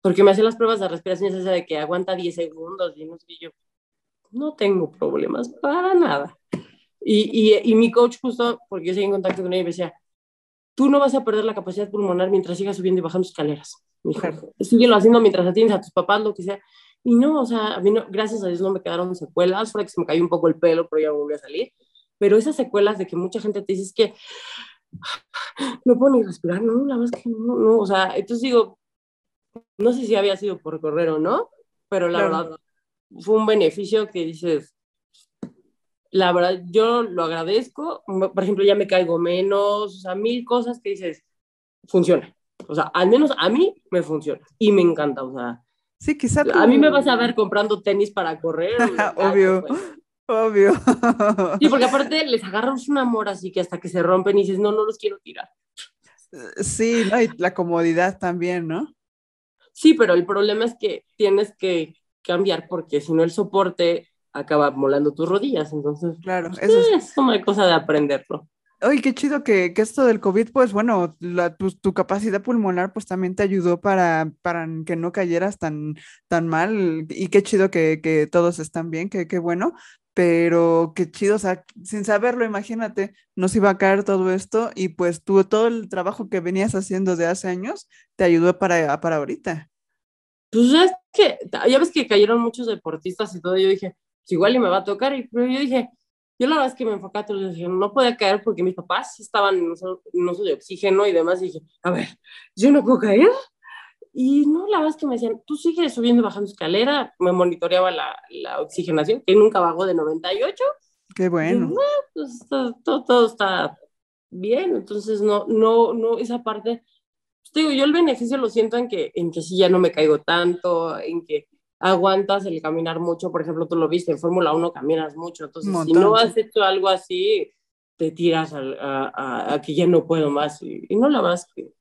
porque me hacen las pruebas de respiración esa de que aguanta 10 segundos y no sé, yo, no tengo problemas para nada. Y, y, y, mi coach justo, porque yo seguí en contacto con ella, me decía, tú no vas a perder la capacidad pulmonar mientras sigas subiendo y bajando escaleras mi síguelo haciendo mientras atiendes a tus papás, lo que sea. Y no, o sea, a mí no, gracias a Dios no me quedaron secuelas, fue que se me cayó un poco el pelo, pero ya volvió a salir. Pero esas secuelas de que mucha gente te dice es que (sighs) no puedo ni respirar, no, la verdad es que no, no, o sea, entonces digo, no sé si había sido por correr o no, pero la verdad fue un beneficio que dices, la verdad, yo lo agradezco, por ejemplo, ya me caigo menos, o sea, mil cosas que dices, funciona. O sea, al menos a mí me funciona y me encanta, o sea. Sí, quizá A mí me vas a ver comprando tenis para correr. (laughs) obvio, obvio. Sí, porque aparte les agarras un amor así que hasta que se rompen y dices, no, no los quiero tirar. Sí, ¿no? y la comodidad también, ¿no? Sí, pero el problema es que tienes que cambiar porque si no el soporte acaba molando tus rodillas, entonces. Claro, pues, eso es, es una cosa de aprenderlo. Oye, qué chido que, que, esto del COVID, pues bueno, tu, tu, capacidad pulmonar pues también te ayudó para, para que no cayeras tan, tan mal y qué chido que, que todos están bien, qué bueno, pero qué chido, o sea, sin saberlo, imagínate, nos iba a caer todo esto y pues tú, todo el trabajo que venías haciendo de hace años te ayudó para, para ahorita. Pues es que, ya ves que cayeron muchos deportistas y todo, yo dije, pues igual y me va a tocar, y, yo dije, yo la verdad es que me enfocaba no podía caer porque mis papás estaban en un uso de oxígeno y demás, y dije, a ver, yo no puedo caer. Y no, la verdad es que me decían, tú sigues subiendo y bajando escalera, me monitoreaba la, la oxigenación, que nunca bajó de 98. Qué bueno. Y, pues, todo, todo, está bien, entonces no, no, no, esa parte, pues, digo, yo el beneficio lo siento en que, en que sí ya no me caigo tanto, en que aguantas el caminar mucho, por ejemplo, tú lo viste, en Fórmula 1 caminas mucho, entonces si no has hecho algo así, te tiras a, a, que ya no puedo más y, no la que...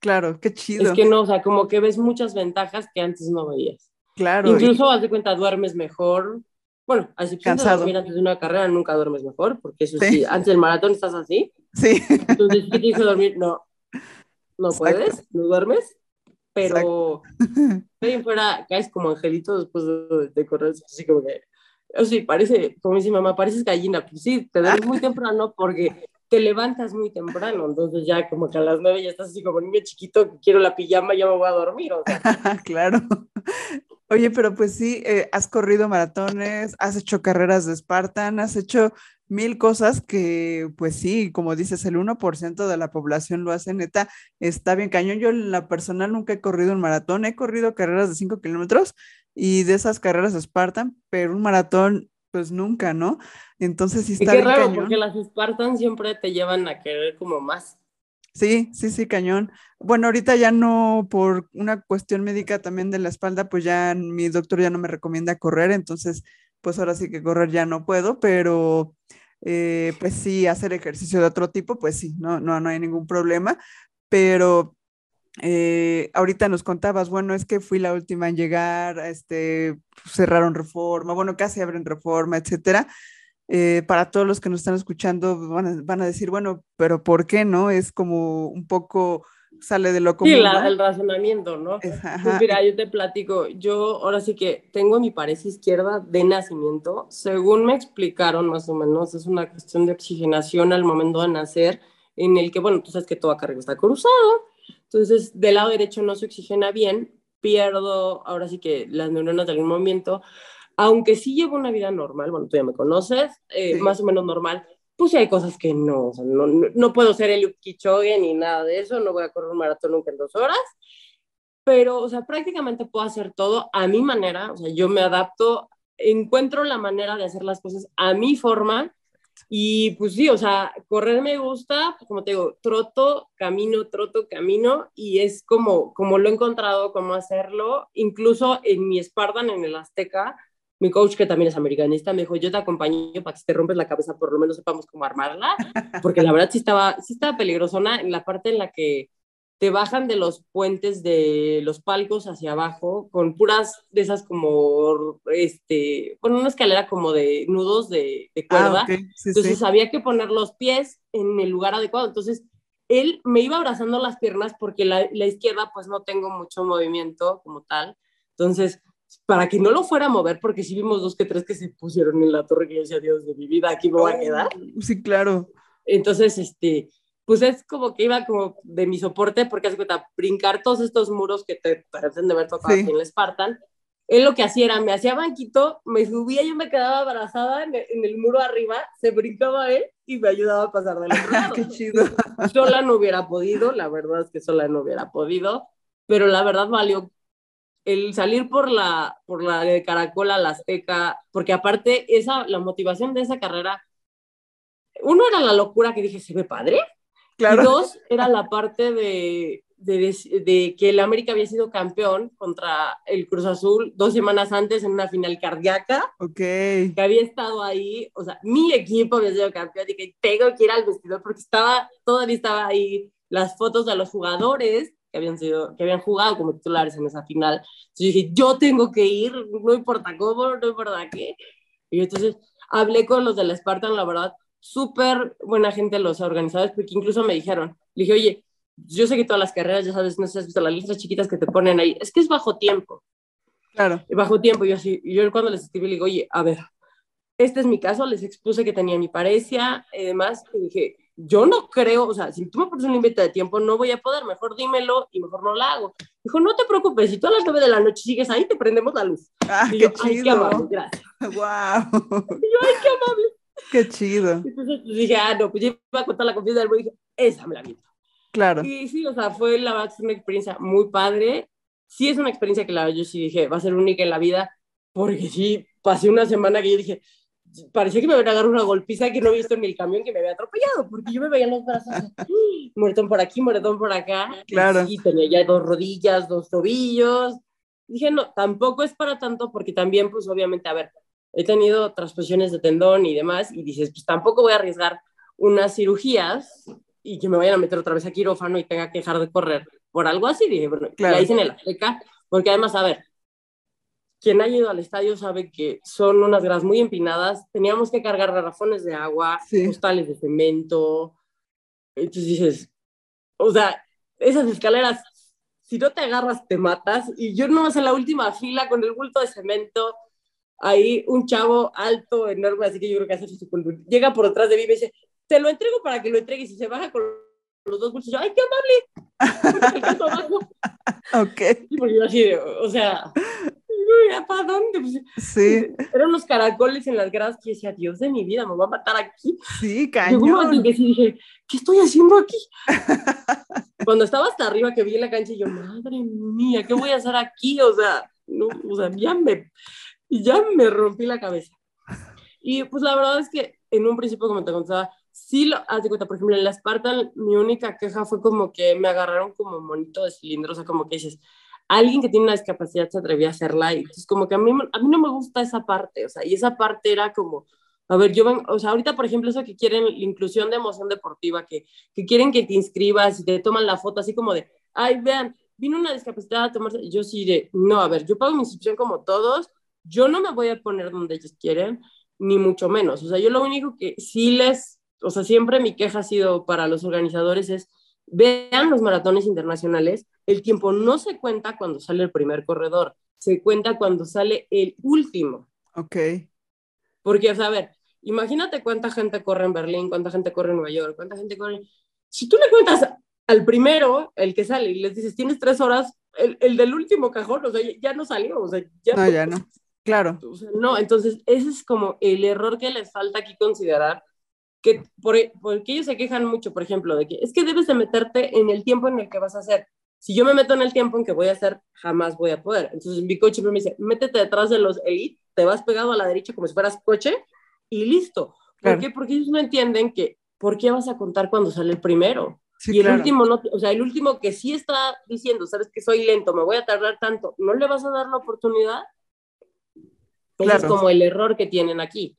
Claro, qué chido. Es que no, o sea, como que ves muchas ventajas que antes no veías. Claro. Incluso, haz de cuenta, duermes mejor. Bueno, a excepción Cansado. de dormir antes de una carrera, nunca duermes mejor, porque eso sí, antes del maratón estás así. Sí. Entonces, ¿qué tienes que dormir? No, no puedes, no duermes pero (laughs) ahí fuera caes como angelito después de, correr, así como que, o sí, parece, como dice mi mamá, pareces gallina, pues sí, te duermes muy temprano porque te levantas muy temprano, entonces ya como que a las nueve ya estás así como niño chiquito, quiero la pijama, ya me voy a dormir, o sea. (laughs) claro. Oye, pero pues sí, eh, has corrido maratones, has hecho carreras de Spartan, has hecho mil cosas que, pues sí, como dices, el 1% de la población lo hace, neta, está bien cañón. Yo en la personal nunca he corrido un maratón, he corrido carreras de 5 kilómetros y de esas carreras Spartan, pero un maratón, pues nunca, ¿no? Entonces sí está y qué raro, porque las Spartan siempre te llevan a querer como más. Sí, sí, sí, cañón. Bueno, ahorita ya no, por una cuestión médica también de la espalda, pues ya mi doctor ya no me recomienda correr, entonces pues ahora sí que correr ya no puedo, pero eh, pues sí, hacer ejercicio de otro tipo, pues sí, no, no, no hay ningún problema, pero eh, ahorita nos contabas, bueno, es que fui la última en llegar, este, cerraron reforma, bueno, casi abren reforma, etcétera. Eh, para todos los que nos están escuchando van a, decir, bueno, pero ¿por qué no? Es como un poco sale de lo común. Sí, el razonamiento, ¿no? Pues mira, yo te platico, yo ahora sí que tengo mi pared izquierda de nacimiento, según me explicaron más o menos, es una cuestión de oxigenación al momento de nacer, en el que, bueno, tú sabes que toda carga está cruzado, entonces del lado derecho no se oxigena bien, pierdo ahora sí que las neuronas de algún momento, aunque sí llevo una vida normal, bueno, tú ya me conoces, eh, más o menos normal, pues sí hay cosas que no, no, no, puedo ser el Kichogue ni nada de eso, no voy a correr un maratón nunca en dos horas, pero, o sea, prácticamente puedo hacer todo a mi manera, o sea, yo me adapto, encuentro la manera de hacer las cosas a mi forma, y pues sí, o sea, correr me gusta, como te digo, troto, camino, troto, camino, y es como, como lo he encontrado, cómo hacerlo, incluso en mi Spartan, en el Azteca, mi coach, que también es americanista, me dijo, yo te acompaño para que si te rompes la cabeza, por lo menos sepamos cómo armarla, (laughs) porque la verdad sí estaba, sí estaba peligrosona en la parte en la que te bajan de los puentes de los palcos hacia abajo con puras de esas como, este, bueno, una escalera como de nudos de, de ah, cuerda. Entonces había que poner los pies en el lugar adecuado. Entonces él me iba abrazando las piernas porque la, la izquierda pues no tengo mucho movimiento como tal. Entonces para que no lo fuera a mover, porque sí vimos dos que tres que se pusieron en la torre que yo decía, Dios de mi vida, aquí me voy a quedar. Sí, claro. Entonces, este, pues es como que iba como de mi soporte, porque hace cuenta, brincar todos estos muros que te parecen de haber tocado aquí en Spartan. Él lo que hacía era, me hacía banquito, me subía, yo me quedaba abrazada en el, muro arriba, se brincaba él y me ayudaba a pasar del otro (laughs) lado. Qué chido. Sola no hubiera podido, la verdad es que sola no hubiera podido, pero la verdad valió el salir por la, por la de Caracol a la Azteca, porque aparte esa, la motivación de esa carrera, uno era la locura que dije, se ve padre, claro. y dos era la parte de, de, de, que el América había sido campeón contra el Cruz Azul dos semanas antes en una final cardíaca, okay. que había estado ahí, o sea, mi equipo había sido campeón y que tengo que ir al vestidor porque estaba, todavía estaba ahí las fotos de los jugadores que habían, sido, que habían jugado como titulares en esa final. Entonces dije, yo tengo que ir, no importa cómo, no importa qué. Y entonces hablé con los de la Spartan, la verdad, súper buena gente los organizadores, porque incluso me dijeron, le dije, oye, yo sé que todas las carreras, ya sabes, no sé si has visto las letras chiquitas que te ponen ahí, es que es bajo tiempo. Claro. Bajo tiempo, yo así, yo cuando les escribí, le digo, oye, a ver, este es mi caso, les expuse que tenía mi parecia y demás, y dije, yo no creo, o sea, si tú me pones un límite de tiempo, no voy a poder, mejor dímelo y mejor no la hago. Dijo, no te preocupes, si tú a las nueve de la noche sigues ahí, te prendemos la luz. Ah, qué chido. Ay, qué amable, gracias. (laughs) Wow. Y yo, ay, qué amable. Qué chido. Entonces pues, dije, ah, no, pues yo iba a contar la confianza del y dije, esa me la viento. Claro. Y sí, o sea, fue la verdad una experiencia muy padre. Sí es una experiencia que la yo sí dije, va a ser única en la vida, porque sí, pasé una semana que yo dije, parecía que me había agarrado una golpiza que no he visto en el camión que me había atropellado, porque yo me veía en los brazos, muertón por aquí, muertón por acá. Claro. Y tenía ya dos rodillas, dos tobillos. Dije, no, tampoco es para tanto, porque también, pues obviamente, a ver, he tenido transposiciones de tendón y demás, y dices, pues tampoco voy a arriesgar unas cirugías y que me vayan a meter otra vez a quirófano y tenga que dejar de correr por algo así. Dije, bueno, la hice en el Azteca, porque además, a ver, quien ha ido al estadio sabe que son unas gradas muy empinadas. Teníamos que cargar garrafones de agua, sí. de cemento. Entonces dices, o sea, esas escaleras, si no te agarras, te matas. Y yo no en la última fila con el bulto de cemento. Ahí un chavo alto, enorme, así que yo creo que hace su Llega por detrás de mí y me dice, te lo entrego para que lo entregues. Y se baja con los dos bultos. Y yo, ¡ay, qué amable! (laughs) ok. Y porque yo así, o sea, ¿para dónde? Pues, sí. Eran unos caracoles en las gradas que decía, Dios de mi vida, me voy a matar aquí. Sí, cañón. que sí dije, ¿qué estoy haciendo aquí? Cuando estaba hasta arriba que vi la cancha yo, madre mía, ¿qué voy a hacer aquí? O sea, no, o sea, ya me, ya me rompí la cabeza. Y pues la verdad es que en un principio, como te contaba, sí lo, haz de cuenta, por ejemplo, en la Spartan, mi única queja fue como que me agarraron como monito de cilindro, o sea, como que dices, alguien que tiene una discapacidad se atrevía a hacerla, y entonces como que a mí, a mí no me gusta esa parte, o sea, y esa parte era como, a ver, yo ven, o sea, ahorita, por ejemplo, eso que quieren, la inclusión de emoción deportiva, que, que quieren que te inscribas y te toman la foto así como de, ay, vean, vino una discapacidad a tomarse, yo sí de, no, a ver, yo pago mi inscripción como todos, yo no me voy a poner donde ellos quieren, ni mucho menos. O sea, yo lo único que sí les, o sea, siempre mi queja ha sido para los organizadores es, vean los maratones internacionales, el tiempo no se cuenta cuando sale el primer corredor, se cuenta cuando sale el último. Ok. Porque, o sea, a ver, imagínate cuánta gente corre en Berlín, cuánta gente corre en Nueva York, cuánta gente corre... Si tú le cuentas al primero, el que sale, y les dices, tienes tres horas, el, el del último cajón, o sea, ya no salió, o sea, ya no. ya no. Claro. no, entonces ese es como el error que les falta aquí considerar, que por, porque ellos se quejan mucho, por ejemplo, de que es que debes de meterte en el tiempo en el que vas a hacer. Si yo me meto en el tiempo en que voy a hacer, jamás voy a poder. Entonces mi coche me dice, métete detrás de los elite, te vas pegado a la derecha como si fueras coche y listo. ¿Por qué? Porque ellos no entienden que, ¿por qué vas a contar cuando sale el primero? y el último, no, o sea, el último que sí está diciendo, sabes que soy lento, me voy a tardar tanto, ¿no le vas a dar la oportunidad? Claro. es como el error que tienen aquí.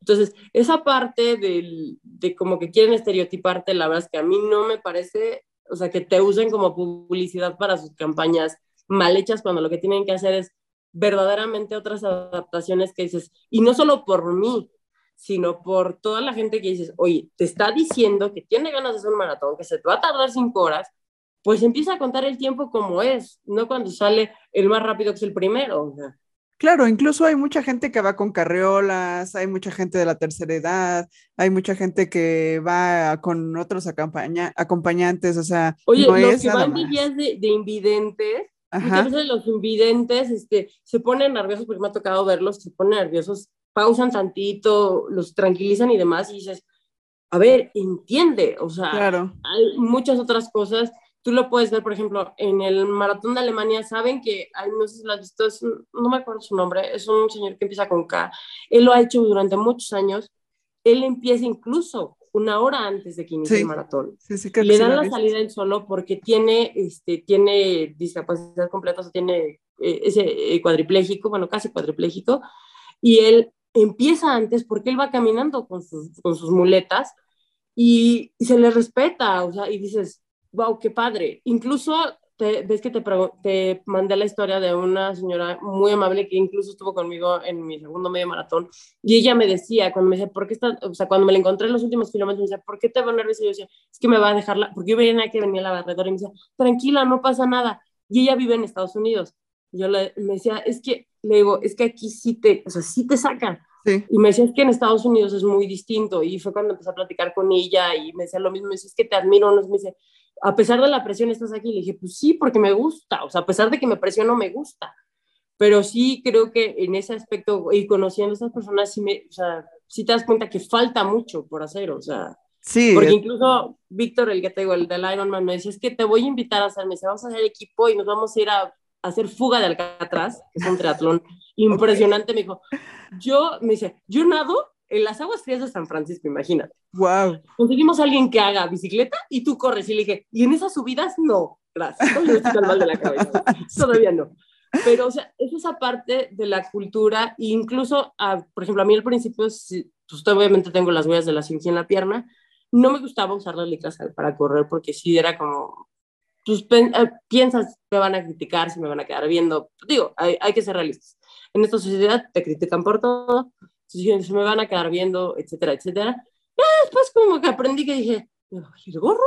Entonces, esa parte del, de como que quieren estereotiparte, la verdad es que a mí no me parece, o sea, que te usen como publicidad para sus campañas mal hechas cuando lo que tienen que hacer es verdaderamente otras adaptaciones que dices, y no solo por mí, sino por toda la gente que dices, oye, te está diciendo que tiene ganas de hacer un maratón, que se te va a tardar cinco horas, pues empieza a contar el tiempo como es, no cuando sale el más rápido que es el primero. Claro, incluso hay mucha gente que va con carriolas, hay mucha gente de la tercera edad, hay mucha gente que va con otros acompañantes, o sea, Oye, no los que van de, de, invidentes, muchas veces los invidentes este, se ponen nerviosos, porque me ha tocado verlos, se ponen nerviosos, pausan tantito, los tranquilizan y demás, y dices, a ver, entiende, o sea, claro. hay muchas otras cosas Tú lo puedes ver, por ejemplo, en el maratón de Alemania, saben que, no sé si lo has visto, no me acuerdo su nombre, es un señor que empieza con K. Él lo ha hecho durante muchos años. Él empieza incluso una hora antes de que inicie el maratón. le dan la salida él solo porque tiene, este, tiene discapacidad completa, o sea, tiene eh, ese eh, cuadripléjico, bueno, casi cuadripléjico, y él empieza antes porque él va caminando con sus, con sus muletas y, y se le respeta, o sea, y dices, wow, qué padre. Incluso te, ves que te, te mandé la historia de una señora muy amable que incluso estuvo conmigo en mi segundo medio maratón y ella me decía, cuando me decía, ¿por qué está, o sea, cuando me la encontré en los últimos kilómetros, me decía, ¿por qué te va nerviosa? Y yo decía, es que me va a dejarla, porque yo venía que venía la barredora y me decía, tranquila, no pasa nada. Y ella vive en Estados Unidos. yo le, me decía, es que, le digo, es que aquí sí te, o sea, sí te sacan. Y me decía, es que en Estados Unidos es muy distinto. Y fue cuando empecé a platicar con ella y me decía lo mismo, me dice, es que te admiro, me dice, a pesar de la presión estás aquí. Le dije, pues sí, porque me gusta, o sea, a pesar de que me presiono, me gusta. Pero sí creo que en ese aspecto, y conociendo a estas personas, sí, me, o sea, sí te das cuenta que falta mucho por hacer, o sea. Sí. Porque incluso Víctor, el que te digo, el del Ironman, me decía, es que te voy a invitar a hacer, me dice, vamos a hacer equipo y nos vamos a ir a, hacer fuga de Alcatraz, que es un triatlón (laughs) impresionante. Me dijo, yo, me dice, yo nado en las aguas frías de San Francisco, imagínate. Wow. Conseguimos a alguien que haga bicicleta y tú corres. Y le dije, ¿y en esas subidas? No, gracias. mal de la cabeza. (laughs) Todavía no. Pero, o sea, es esa parte de la cultura, e incluso, por ejemplo, a mí al principio, pues obviamente tengo las huellas de la cirugía en la pierna, no me gustaba usar las licras para correr porque sí era como, pues eh, piensas, me van a criticar, se me van a quedar viendo. Digo, hay, hay que ser realistas. En esta sociedad te critican por todo, se me van a quedar viendo, etcétera, etcétera. Y después como que aprendí que dije, el gorro.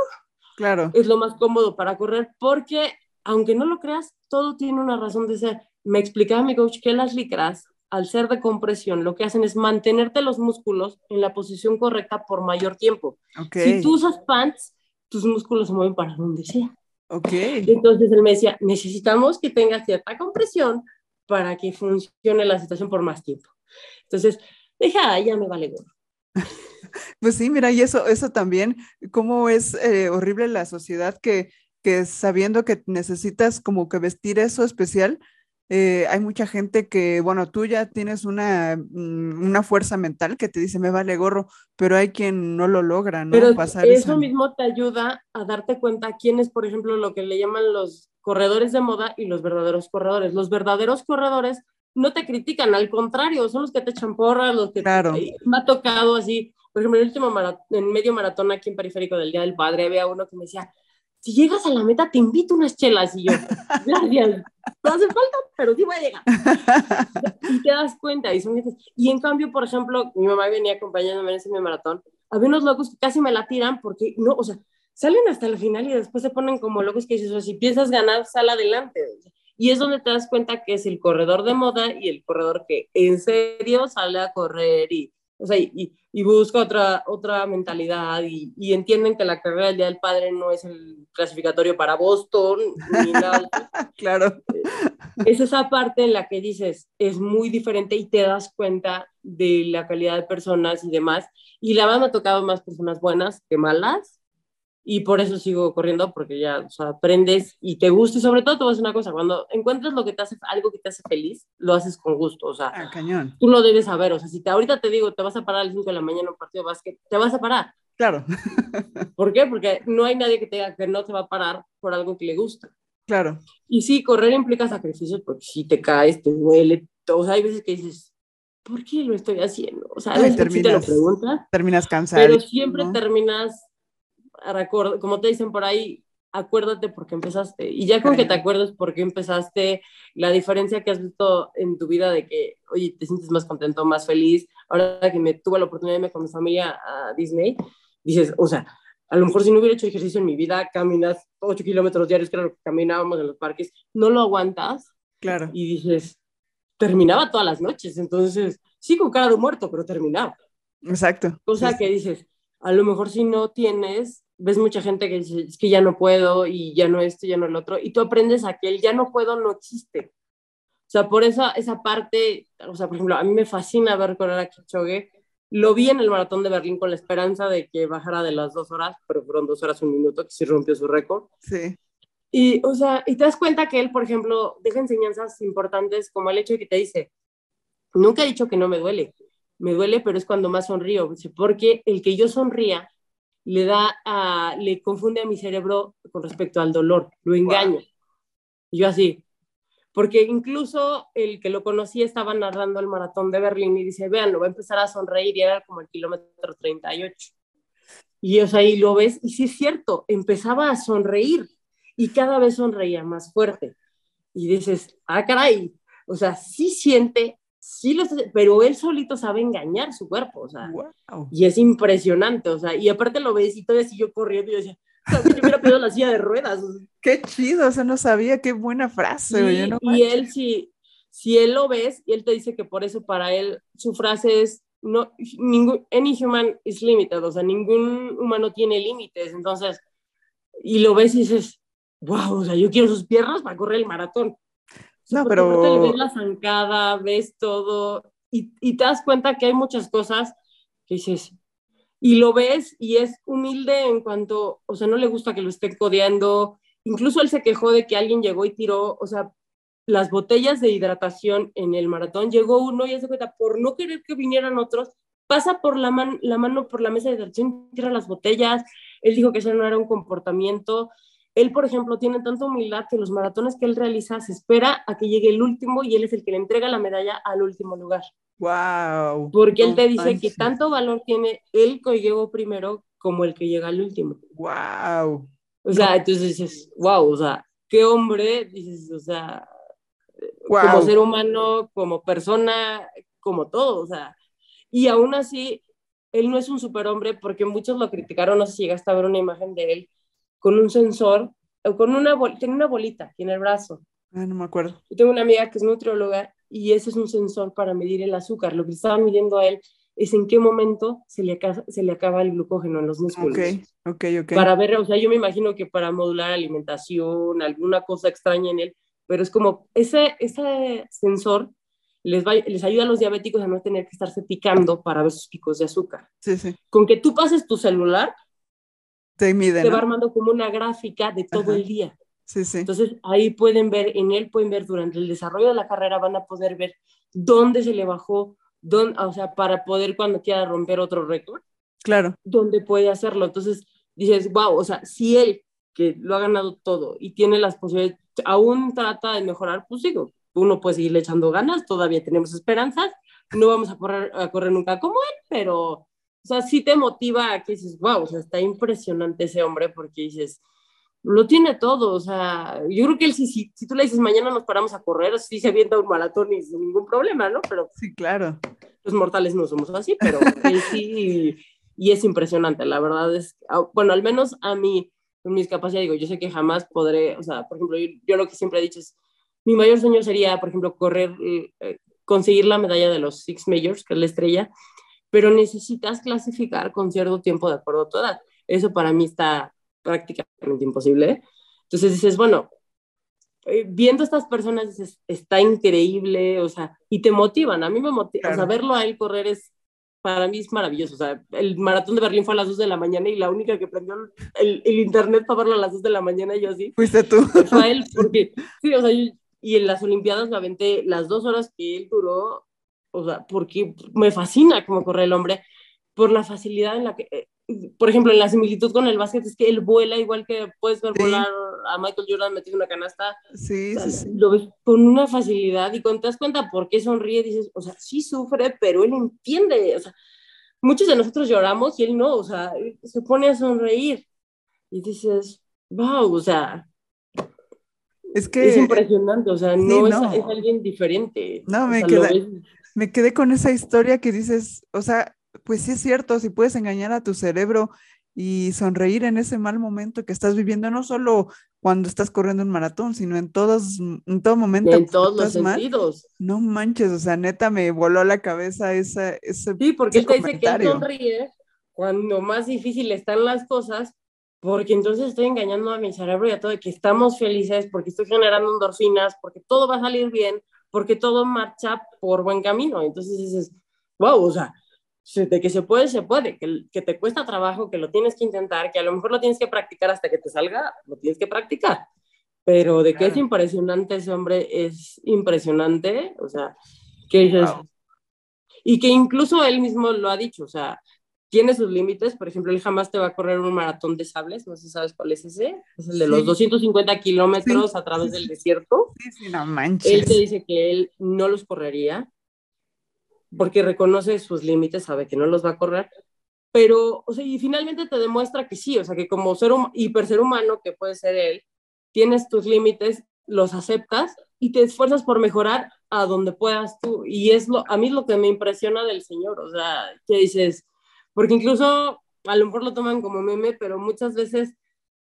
Claro. Es lo más cómodo para correr porque, aunque no lo creas, todo tiene una razón de ser. Me explicaba mi coach que las licras, al ser de compresión, lo que hacen es mantenerte los músculos en la posición correcta por mayor tiempo. Okay. Si tú usas pants, tus músculos se mueven para donde sea. Ok. Entonces él me decía, necesitamos que tengas cierta compresión para que funcione la situación por más tiempo. Entonces, deja, ya me vale gorro. (laughs) Pues sí, mira, y eso, eso también, cómo es eh, horrible la sociedad que, que sabiendo que necesitas como que vestir eso especial, eh, hay mucha gente que, bueno, tú ya tienes una, mm, una, fuerza mental que te dice, me vale gorro, pero hay quien no lo logra, ¿no? Pero Pasar eso mismo te ayuda a darte cuenta quién es, por ejemplo, lo que le llaman los corredores de moda y los verdaderos corredores. Los verdaderos corredores no te critican, al contrario, son los que te echan porras, los que claro. me ha tocado así, por ejemplo, en el último en medio maratón aquí en Periférico del Día del Padre, había uno que me decía, si llegas a la meta te invito unas chelas y yo, (laughs) gracias, no hace falta, pero sí voy a llegar. (laughs) y te das cuenta, y son Y en cambio, por ejemplo, mi mamá venía acompañándome en ese maratón, había unos locos que casi me la tiran porque, no, o sea, salen hasta el final y después se ponen como locos que dices, o si piensas ganar, sal adelante. Y es donde te das cuenta que es el corredor de moda y el corredor que en serio sale a correr y, o sea, y, y busca otra, otra mentalidad y, y, entienden que la carrera del Día del Padre no es el clasificatorio para Boston ni (laughs) nada. claro. Es esa parte en la que dices, es muy diferente y te das cuenta de la calidad de personas y demás. Y la verdad me ha tocado más personas buenas que malas, y por eso sigo corriendo porque ya o sea, aprendes y te gusta y sobre todo te voy a una cosa, cuando encuentras lo que te hace, algo que te hace feliz, lo haces con gusto, o sea, ah, cañón. tú lo debes saber, o sea, si te, ahorita te digo, te vas a parar a las 5 de la mañana en un partido de básquet, te vas a parar. Claro. (laughs) ¿Por qué? Porque no hay nadie que te diga que no te va a parar por algo que le gusta. Claro. Y sí, correr implica sacrificios porque si te caes, te duele, o sea, hay veces que dices, ¿por qué lo estoy haciendo? O sea, a veces terminas, te lo preguntas. Terminas cansado. Pero siempre terminas como te dicen por ahí, acuérdate por qué empezaste. Y ya con que te acuerdes por qué empezaste, la diferencia que has visto en tu vida de que, oye, te sientes más contento, más feliz. Ahora que me tuve la oportunidad de irme con mi familia a Disney, dices, o sea, a lo mejor si no hubiera hecho ejercicio en mi vida, caminas 8 kilómetros diarios, que caminábamos en los parques, no lo aguantas. Claro. Y dices, terminaba todas las noches. Entonces, sí, con cara de muerto, pero terminaba. Exacto. Cosa que dices, a lo mejor si no tienes ves mucha gente que dice, es que ya no puedo y ya no esto, ya no el otro, y tú aprendes a que el ya no puedo no existe. O sea, por eso esa parte, o sea, por ejemplo, a mí me fascina ver correr a Kipchoge. Lo vi en el maratón de Berlín con la esperanza de que bajara de las dos horas, pero fueron dos horas un minuto, que sí rompió su récord. Sí. Y, o sea, y te das cuenta que él, por ejemplo, deja enseñanzas importantes como el hecho de que te dice, nunca he dicho que no me duele, me duele, pero es cuando más sonrío, porque el que yo sonría le da a, le confunde a mi cerebro con respecto al dolor, lo engaña. Y yo así, porque incluso el que lo conocía estaba narrando el maratón de Berlín y dice, vean, lo va a empezar a sonreír y era como el kilómetro 38. Y o sea, y lo ves, y sí es cierto, empezaba a sonreír y cada vez sonreía más fuerte. Y dices, ah, caray, o sea, sí siente sí lo pero él solito sabe engañar su cuerpo, o sea, y es impresionante, o sea, y aparte lo ves y todavía siguió corriendo y yo decía, yo hubiera pedido la silla de ruedas. Qué chido, o sea, no sabía, qué buena frase. y él sí, si él lo ves, y él te dice que por eso para él su frase es, no, ningún, any human is limited, o sea, ningún humano tiene límites, entonces, y lo ves y dices, wow, o sea, yo quiero sus piernas para correr el maratón. No, pero... Ves la zancada, ves todo y, y, te das cuenta que hay muchas cosas que dices, y lo ves y es humilde en cuanto, o sea, no le gusta que lo estén codeando. Incluso él se quejó de que alguien llegó y tiró, o sea, las botellas de hidratación en el maratón. Llegó uno y hace cuenta, por no querer que vinieran otros, pasa por la, la mano por la mesa de hidratación, tira las botellas. Él dijo que eso no era un comportamiento. Él, por ejemplo, tiene tanta humildad que los maratones que él realiza se espera a que llegue el último y él es el que le entrega la medalla al último lugar. Wow. Porque él te dice que tanto valor tiene el que llegó primero como el que llega al último. Wow. O sea, entonces dices, wow, o sea, qué hombre, dices, o sea, como ser humano, como persona, como todo, o sea, y aún así, él no es un superhombre porque muchos lo criticaron, no sé si llegaste a ver una imagen de él, con un sensor, o con una, tiene una bolita aquí en el brazo. Ah, no me acuerdo. Yo tengo una amiga que es nutrióloga y ese es un sensor para medir el azúcar. Lo que estaba midiendo a él es en qué momento se le, acaba, se le acaba el glucógeno en los músculos. Ok, ok, ok. Para ver, o sea, yo me imagino que para modular alimentación, alguna cosa extraña en él, pero es como ese, ese sensor les, va, les ayuda a los diabéticos a no tener que estarse picando para ver sus picos de azúcar. Sí, sí. Con que tú pases tu celular, te, mide, te va armando como una gráfica de todo el día. Sí, sí. Entonces ahí pueden ver, en él pueden ver durante el desarrollo de la carrera, van a poder ver dónde se le bajó, dónde, o sea, para poder cuando quiera romper otro récord. Claro. Dónde puede hacerlo. Entonces dices, wow, o sea, si él, que lo ha ganado todo y tiene las posibilidades, aún trata de mejorar, pues digo, uno puede seguirle echando ganas, todavía tenemos esperanzas, no vamos a correr, a correr nunca como él, pero, o sea, sí te motiva a que dices, wow, o sea, está impresionante ese hombre porque dices, lo tiene todo, o sea, yo creo que él, si, si, si tú le dices mañana nos paramos a correr, sí se avienta un maratón y sin ningún problema, ¿no? Pero sí, claro. Los mortales no somos así, pero él sí, y es impresionante, la verdad es, bueno, al menos a mí, con mis capacidades, digo, yo sé que jamás podré, o sea, por ejemplo, yo, lo que siempre he dicho es, mi mayor sueño sería, por ejemplo, correr, eh, conseguir la medalla de los Six Majors, que es la estrella, pero necesitas clasificar con cierto tiempo de acuerdo a tu edad. Eso para mí está prácticamente imposible. Entonces dices, bueno, eh, viendo a estas personas dices, está increíble, o sea, y te motivan. A mí me motiva, o sea, verlo a él correr es, para mí es maravilloso. O sea, el maratón de Berlín fue a las 2 de la mañana y la única que prendió el, el internet para verlo a las 2 de la mañana, y yo así. Fuiste tú. Fue a él, porque, sí, o sea, y en las Olimpiadas me aventé las dos horas que él duró, o sea, porque me fascina cómo corre el hombre, por la facilidad en la que, eh, por ejemplo, en la similitud con el básquet es que él vuela igual que puedes ver volar a Michael Jordan metido en una canasta. Sí, sí, sí. Lo ves con una facilidad y cuando te das cuenta por qué sonríe, dices, o sea, sí sufre, pero él entiende. O sea, muchos de nosotros lloramos y él no, o sea, se pone a sonreír. Y dices, wow, o sea. Es que. Es impresionante, o sea, no, Es, alguien diferente. No, me, quedé, me quedé con esa historia que dices, o sea, pues sí es cierto, si puedes engañar a tu cerebro y sonreír en ese mal momento que estás viviendo, no solo cuando estás corriendo un maratón, sino en todos, en todo momento. En todos los sentidos. no manches, o sea, neta me voló la cabeza esa, ese. Sí, porque te dice que él sonríe cuando más difícil están las cosas, porque entonces estoy engañando a mi cerebro y a todo, que estamos felices, porque estoy generando endorfinas, porque todo va a salir bien, porque todo marcha por buen camino. Entonces dices, wow, o sea, de que se puede, se puede, que, que, te cuesta trabajo, que lo tienes que intentar, que a lo mejor lo tienes que practicar hasta que te salga, lo tienes que practicar. Pero de que es impresionante ese hombre, es impresionante, o sea, que dices, y que incluso él mismo lo ha dicho, o sea, tiene sus límites, por ejemplo, él jamás te va a correr un maratón de sables, no sé si sabes cuál es ese, es el de los 250 kilómetros a través del desierto. Sí, sí, no manches. Él te dice que él no los correría, porque reconoce sus límites, sabe que no los va a correr, pero, o sea, y finalmente te demuestra que sí, o sea, que como ser hiper ser humano que puede ser él, tienes tus límites, los aceptas y te esfuerzas por mejorar a donde puedas tú. Y es lo, a mí lo que me impresiona del Señor, o sea, que dices, porque incluso a lo mejor lo toman como meme, pero muchas veces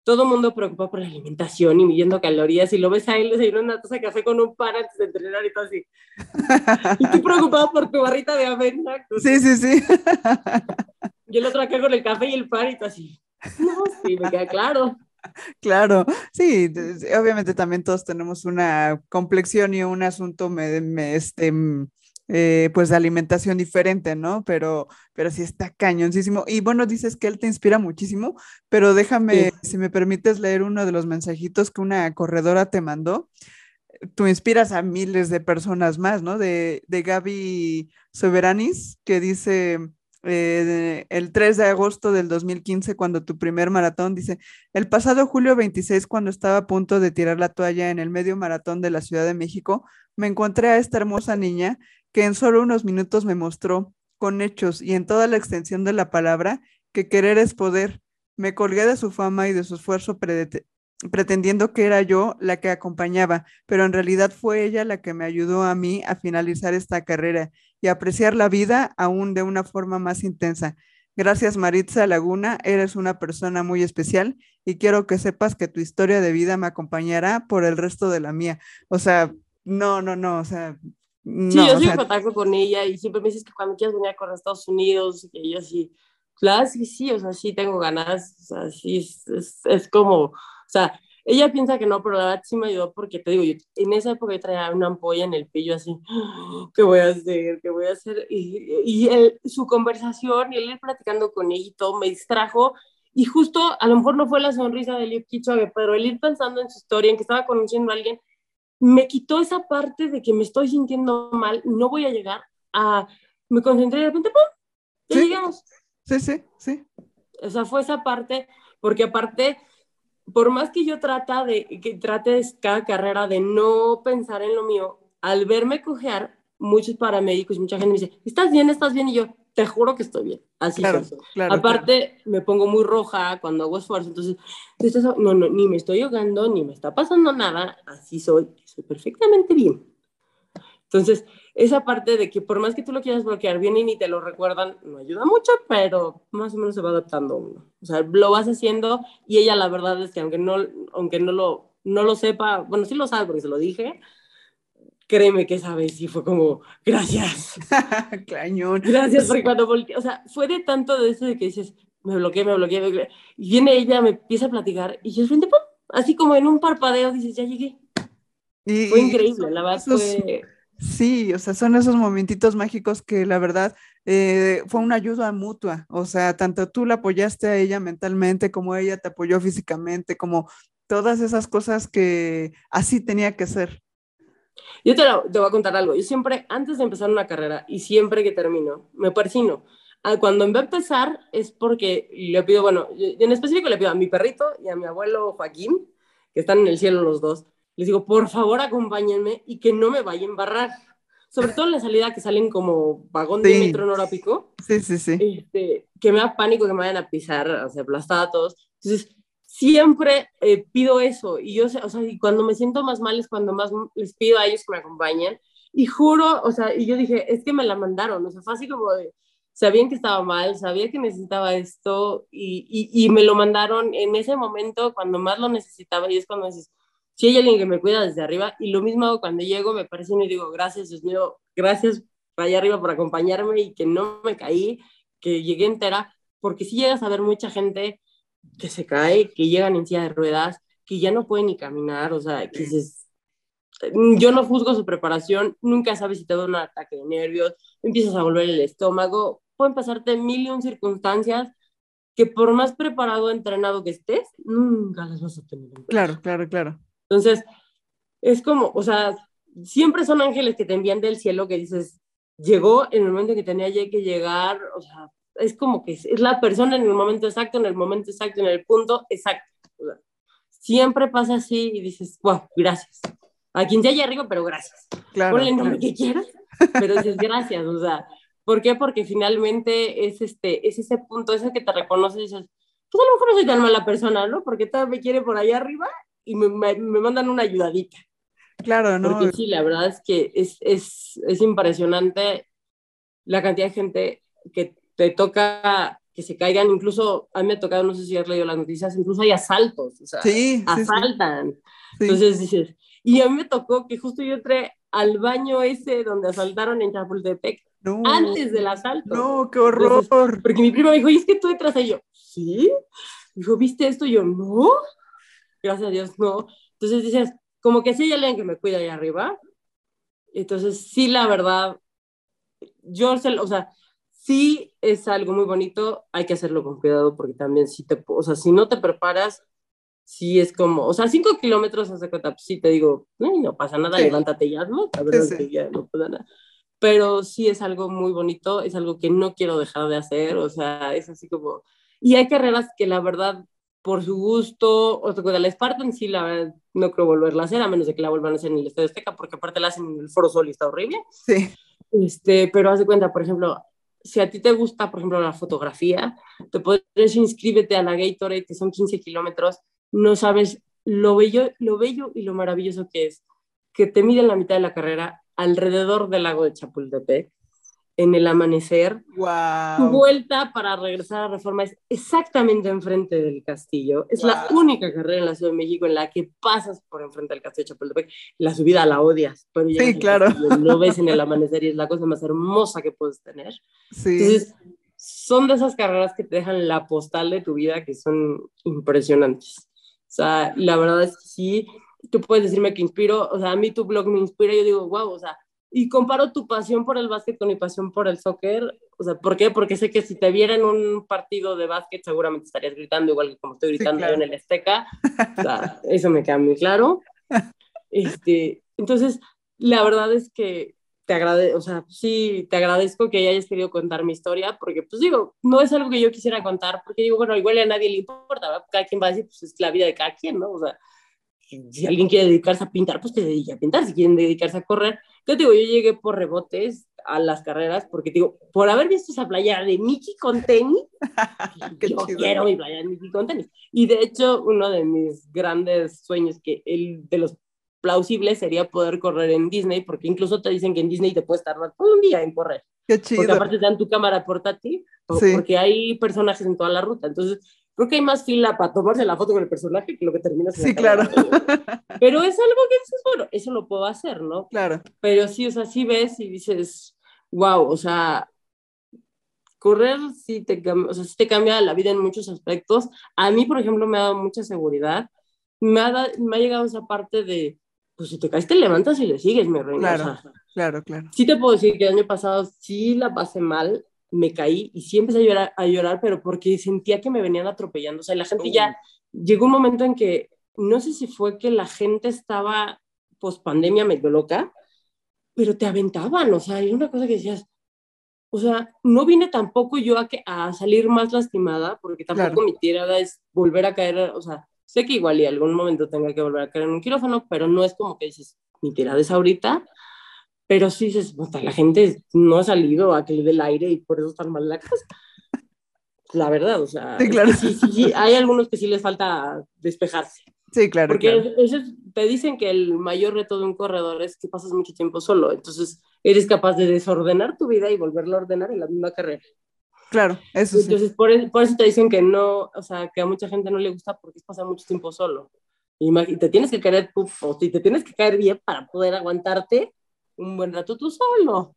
todo mundo preocupado por la alimentación y midiendo calorías, y lo ves a él desayunando una taza de café con un pan antes de entrenar y todo así. (laughs) y tú preocupado por tu barrita de avena. Sí, sí, sí. (laughs) y el otro acá con el café y el pan y todo así. No, sí, me queda claro. Claro, sí, obviamente también todos tenemos una complexión y un asunto me, me, este, eh, pues de alimentación diferente, ¿no? Pero, pero sí está cañoncísimo. Y bueno, dices que él te inspira muchísimo, pero déjame, si me permites leer uno de los mensajitos que una corredora te mandó. Tú inspiras a miles de personas más, ¿no? De, de Gaby Soberanis, que dice, eh, el 3 de agosto del 2015, cuando tu primer maratón, dice, el pasado julio 26, cuando estaba a punto de tirar la toalla en el medio maratón de la Ciudad de México, me encontré a esta hermosa niña que en solo unos minutos me mostró, con hechos y en toda la extensión de la palabra, que querer es poder. Me colgué de su fama y de su esfuerzo pretendiendo que era yo la que acompañaba, pero en realidad fue ella la que me ayudó a mí a finalizar esta carrera y apreciar la vida aún de una forma más intensa. Gracias Maritza Laguna, eres una persona muy especial y quiero que sepas que tu historia de vida me acompañará por el resto de la mía. O sea, no, no, no, o sea, Sí, yo soy en contacto con ella y siempre me dices que cuando quieras venir a Estados Unidos, y que yo sí, claro, sí, sí, o sea, sí tengo ganas, o sea, sí, es, es, como, o sea, ella piensa que no, pero la verdad sí me ayudó porque te digo, yo en esa época yo traía una ampolla en el pillo así, (gasps) ¿qué voy a hacer? ¿Qué voy a hacer? Y, y él, su conversación y él platicando con ella y todo me distrajo. Y justo, a lo mejor no fue la sonrisa de Liu Kichogue, pero el ir pensando en su historia, en que estaba conociendo a alguien, me quitó esa parte de que me estoy sintiendo mal, no voy a llegar a... Me concentré y de repente, ¡pum! Ya ¿Sí? llegamos. Sí, sí, sí. O sea, fue esa parte, porque aparte por más que yo trata de, que trate cada carrera de no pensar en lo mío, al verme cojear, muchos paramédicos y mucha gente me dice, ¿estás bien? ¿Estás bien? Y yo, te juro que estoy bien. Así claro, Aparte, claro. me pongo muy roja cuando hago esfuerzo, entonces, no, no, ni me estoy ahogando, ni me está pasando nada, así soy, perfectamente bien. Entonces, esa parte de que por más que tú lo quieras bloquear, vienen y te lo recuerdan, no ayuda mucho, pero más o menos se va adaptando uno. O sea, lo vas haciendo y ella la verdad es que aunque no, aunque no, lo, no lo sepa, bueno, sí lo sabe porque se lo dije, créeme que esa vez sí fue como, gracias. (laughs) Cañón. Gracias, porque cuando volteé, o sea, fue de tanto de eso de que dices, me bloqueé, me bloqueé, me bloqueé. Y viene ella, me empieza a platicar y yo frente, ¡pum! así como en un parpadeo, dices, ya llegué. Y, fue increíble, la verdad fue... Sí, o sea, son esos momentitos mágicos que la verdad eh, fue una ayuda mutua, o sea, tanto tú la apoyaste a ella mentalmente como ella te apoyó físicamente, como todas esas cosas que así tenía que ser. Yo te, lo, te voy a contar algo, yo siempre, antes de empezar una carrera y siempre que termino, me persino. Cuando va a empezar es porque le pido, bueno, en específico le pido a mi perrito y a mi abuelo Joaquín, que están en el cielo los dos, les digo, por favor acompáñenme y que no me vaya a embarrar. Sobre todo en la salida que salen como vagón de metro en hora pico. Sí, sí, sí. Este, que me da pánico que me vayan a pisar, o sea, aplastada a todos. Entonces, siempre eh, pido eso. Y yo, o sea, y cuando me siento más mal es cuando más les pido a ellos que me acompañen. Y juro, o sea, y yo dije, es que me la mandaron. O sea, fue así como de, sabían que estaba mal, sabía que necesitaba esto y, y, y me lo mandaron en ese momento cuando más lo necesitaba. Y es cuando dices, si hay alguien que me cuida desde arriba, y lo mismo hago cuando llego, me parece y digo, gracias, Dios mío, gracias allá arriba por acompañarme y que no me caí, que llegué entera, porque si llegas a ver mucha gente que se cae, que llegan en silla de ruedas, que ya no pueden ni caminar, o sea, que dices, yo no juzgo su preparación, nunca sabes si te da un ataque de nervios, empiezas a volver el estómago, pueden pasarte mil y un circunstancias que por más preparado, entrenado que estés, nunca las vas a tener. Claro, claro, claro. Entonces, es como, o sea, siempre son ángeles que te envían del cielo que dices, llegó en el momento que tenía que llegar, o sea, es como que es la persona en el momento exacto, en el momento exacto, en el punto exacto. O sea, siempre pasa así y dices, wow, gracias. A quien ya haya arriba, pero gracias. Claro, Ponle el nombre claro. que quieras, pero dices gracias, o sea, ¿por qué? Porque finalmente es, este, es ese punto, ese que te reconoce y dices, pues a lo mejor no soy tan mala persona, ¿no? Porque todo me quiere por allá arriba y me, me, me mandan una ayudadita. Claro, ¿no? Porque sí, la verdad es que es, es, es impresionante la cantidad de gente que te toca que se caigan, incluso a mí me ha tocado, no sé si has leído las noticias, incluso hay asaltos, o sea, Sí, sí, sí. asaltan. Sí. Entonces dices, y a mí me tocó que justo yo entré al baño ese donde asaltaron en Chapultepec No, antes del asalto. no, qué horror. Entonces, porque mi prima me dijo, ¿y es que tú detrás de yo? ¿Sí? Dijo, ¿viste esto? Y yo, no. Gracias a Dios, no. Entonces dices, como que sí hay alguien que me cuida ahí arriba. Entonces, sí, la verdad, yo, se, o sea, sí es algo muy bonito, hay que hacerlo con cuidado porque también si te, o sea, si no te preparas, sí es como, o sea, cinco kilómetros hace cuenta, pues sí te digo, no, no pasa nada, Sí. levántate ya, ¿no? La verdad Sí, que sí. ya no pasa nada. Pero sí es algo muy bonito, es algo que no quiero dejar de hacer, o sea, es así como, y hay carreras que la verdad, por su gusto, o sea, la Spartan sí, la verdad, no creo volverla a hacer, a menos de que la vuelvan a hacer en el Estadio Azteca, porque aparte la hacen en el Foro Sol y está horrible. Sí, Este, pero haz de cuenta, por ejemplo, si a ti te gusta, por ejemplo, la fotografía, te puedes inscríbete a la Gatorade, que son 15 kilómetros, no sabes lo bello, lo bello y lo maravilloso que es, que te miden la mitad de la carrera alrededor del lago de Chapultepec, en el amanecer, tu wow. vuelta para regresar a Reforma es exactamente enfrente del castillo. Es la Wow. única carrera en la Ciudad de México en la que pasas por enfrente del castillo de Chapultepec. La subida la odias, pero llegas Sí, claro. castillo, Lo (laughs) ves en el amanecer y es la cosa más hermosa que puedes tener. Sí, Entonces, son de esas carreras que te dejan la postal de tu vida que son impresionantes. O sea, la verdad es que sí, tú puedes decirme que inspiro, o sea, a mí tu blog me inspira, yo digo, wow, o sea, y comparo tu pasión por el básquet con mi pasión por el soccer. O sea, ¿por qué? Porque sé que si te viera en un partido de básquet, seguramente estarías gritando igual que como estoy gritando yo en el Azteca. O sea, (laughs) eso me queda muy claro. (laughs) Este, entonces, la verdad es que te agradezco, o sea, sí, te agradezco que hayas querido contar mi historia, porque, pues digo, no es algo que yo quisiera contar, porque digo, bueno, igual a nadie le importa, ¿verdad? cada quien va a decir, pues es la vida de cada quien, ¿no? O sea, si alguien quiere dedicarse a pintar, pues que se dedique a pintar, si quieren dedicarse a correr. Yo digo, yo llegué por rebotes a las carreras, porque digo, por haber visto esa playa de Mickey con tenis, (laughs) yo quiero mi playa de Mickey con tenis. Y de hecho, uno de mis grandes sueños, que el de los plausibles, sería poder correr en Disney, porque incluso te dicen que en Disney te puedes tardar todo un día en correr. Qué chido. Porque aparte te dan tu cámara portátil, porque hay personajes en toda la ruta. Entonces, creo que hay más fila para tomarse la foto con el personaje que lo que termina Sí, claro. (laughs) Pero es algo que dices, bueno, eso lo puedo hacer, ¿no? Claro. Pero sí, o sea, sí ves y dices, wow, o sea, correr sí te, o sea, sí te cambia la vida en muchos aspectos. A mí, por ejemplo, me ha dado mucha seguridad. Me ha, me ha llegado esa parte de, pues si te caes, te levantas y le sigues, mi reina. Claro, claro, claro. Sí te puedo decir que el año pasado sí la pasé mal, me caí y sí empecé a llorar, a llorar, pero porque sentía que me venían atropellando. O sea, la gente ya llegó un momento en que no sé si fue que la gente estaba post pandemia medio loca, pero te aventaban, o sea, hay una cosa que decías, o sea, no vine tampoco yo a, que, a salir más lastimada, porque tampoco mi tirada es volver a caer, o sea, sé que igual y algún momento tenga que volver a caer en un quirófano, pero no es como que dices, mi tirada es ahorita, pero sí dices, la gente no ha salido a que le dé el aire y por eso están mal la casa. (laughs) La verdad, o sea, sí, claro. sí, sí, hay algunos que sí les falta despejarse. Sí, claro. Porque te dicen que el mayor reto de un corredor es que pasas mucho tiempo solo, entonces eres capaz de desordenar tu vida y volverlo a ordenar en la misma carrera. Claro, eso sí. Entonces, por, por, eso te dicen que no, o sea, que a mucha gente no le gusta porque es pasar mucho tiempo solo. Y te tienes que caer, o si te tienes que caer bien para poder aguantarte un buen rato tú solo.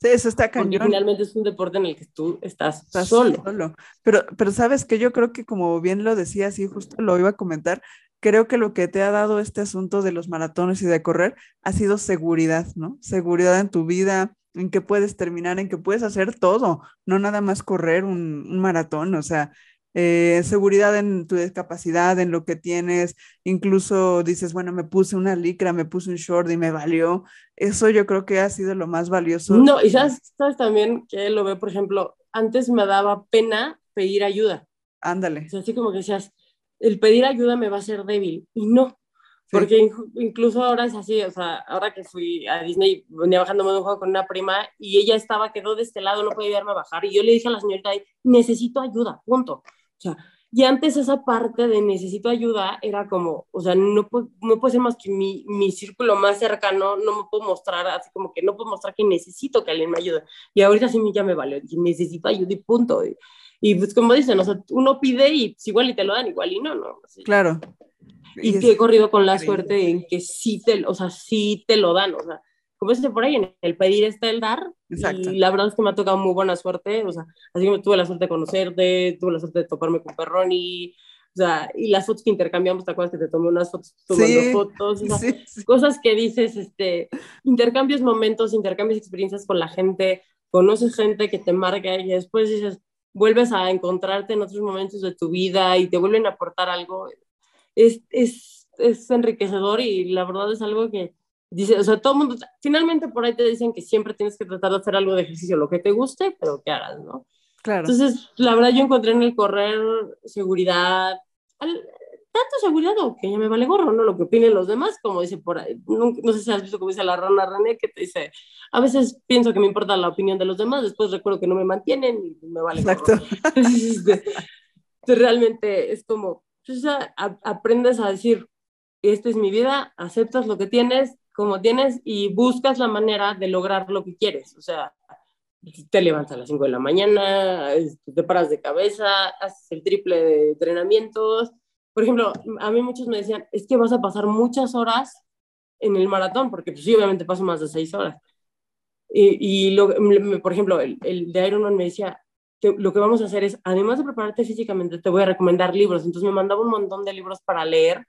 Sí, eso está cañón. Porque finalmente es un deporte en el que tú estás, estás solo. solo. Pero, pero sabes que yo creo que como bien lo decías y justo lo iba a comentar, creo que lo que te ha dado este asunto de los maratones y de correr ha sido seguridad, ¿no? Seguridad en tu vida, en que puedes terminar, en que puedes hacer todo, no nada más correr un, un maratón, o sea, eh, seguridad en tu discapacidad, en lo que tienes, incluso dices, bueno, me puse una licra, me puse un short y me valió. Eso yo creo que ha sido lo más valioso. No, y sabes, también que lo veo, por ejemplo, antes me daba pena pedir ayuda. Ándale. así como que decías, el pedir ayuda me va a ser débil. Y no, porque incluso ahora es así, o sea, ahora que fui a Disney, venía bajándome de un juego con una prima y ella estaba, quedó de este lado, no podía ayudarme a bajar. Y yo le dije a la señorita, necesito ayuda, punto. O sea, y antes esa parte de necesito ayuda era como, o sea, no, no puede ser más que mi, mi, círculo más cercano, no me puedo mostrar así como que no puedo mostrar que necesito que alguien me ayude. Y ahorita sí ya me vale, necesito ayuda y punto. Y, y, pues como dicen, o sea, uno pide y igual y te lo dan, igual y no, ¿no? Claro. Y, y he corrido con la suerte en que sí te, o sea, sí te lo dan, o sea, como dice por ahí, en el pedir está el dar. Exacto. Y la verdad es que me ha tocado muy buena suerte, o sea, así que tuve la suerte de conocerte, tuve la suerte de toparme con Perroni, o sea, y las fotos que intercambiamos, ¿te acuerdas que te tomé unas fotos tomando fotos? sí, cosas que dices, este, intercambios momentos, intercambios experiencias con la gente, conoces gente que te marca y después dices, vuelves a encontrarte en otros momentos de tu vida y te vuelven a aportar algo. Es, es, es enriquecedor y la verdad es algo que dice, o sea, todo el mundo, finalmente por ahí te dicen que siempre tienes que tratar de hacer algo de ejercicio, lo que te guste, pero que hagas, ¿no? Claro. Entonces, la verdad, yo encontré en el correr seguridad, tanto seguridad o que ya me vale gorro, ¿no? Lo que opinen los demás, como dice por ahí, no, no sé si has visto como dice la rana René, que te dice, a veces pienso que me importa la opinión de los demás, después recuerdo que no me mantienen y me vale Exacto. gorro. Entonces, este, realmente es como, pues, aprendes a decir, esta es mi vida, aceptas lo que tienes, como tienes y buscas la manera de lograr lo que quieres. O sea, te levantas a las 5 de la mañana, te paras de cabeza, haces el triple de entrenamientos. Por ejemplo, a mí muchos me decían, es que vas a pasar muchas horas en el maratón, porque pues sí, obviamente paso más de 6 horas. Y, y lo, por ejemplo, el, el de Ironman me decía, lo que vamos a hacer es, además de prepararte físicamente, te voy a recomendar libros. Entonces me mandaba un montón de libros para leer.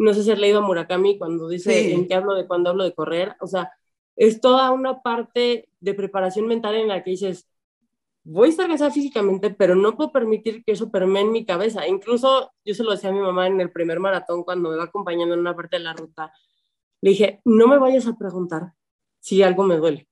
No sé si has leído a Murakami cuando dice en qué hablo de cuando hablo de correr. O sea, es toda una parte de preparación mental en la que dices, voy a estar cansada físicamente, pero no puedo permitir que eso permee en mi cabeza. Incluso yo se lo decía a mi mamá en el primer maratón cuando me va acompañando en una parte de la ruta. Le dije, no me vayas a preguntar si algo me duele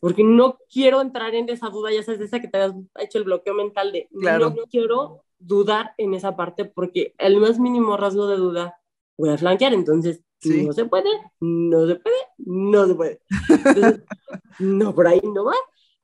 porque no quiero entrar en esa duda, ya sabes, esa que te has hecho el bloqueo mental de no, quiero dudar en esa parte porque el más mínimo rasgo de duda voy a flanquear, entonces si no se puede, no se puede, no se puede. (laughs) no, por ahí no va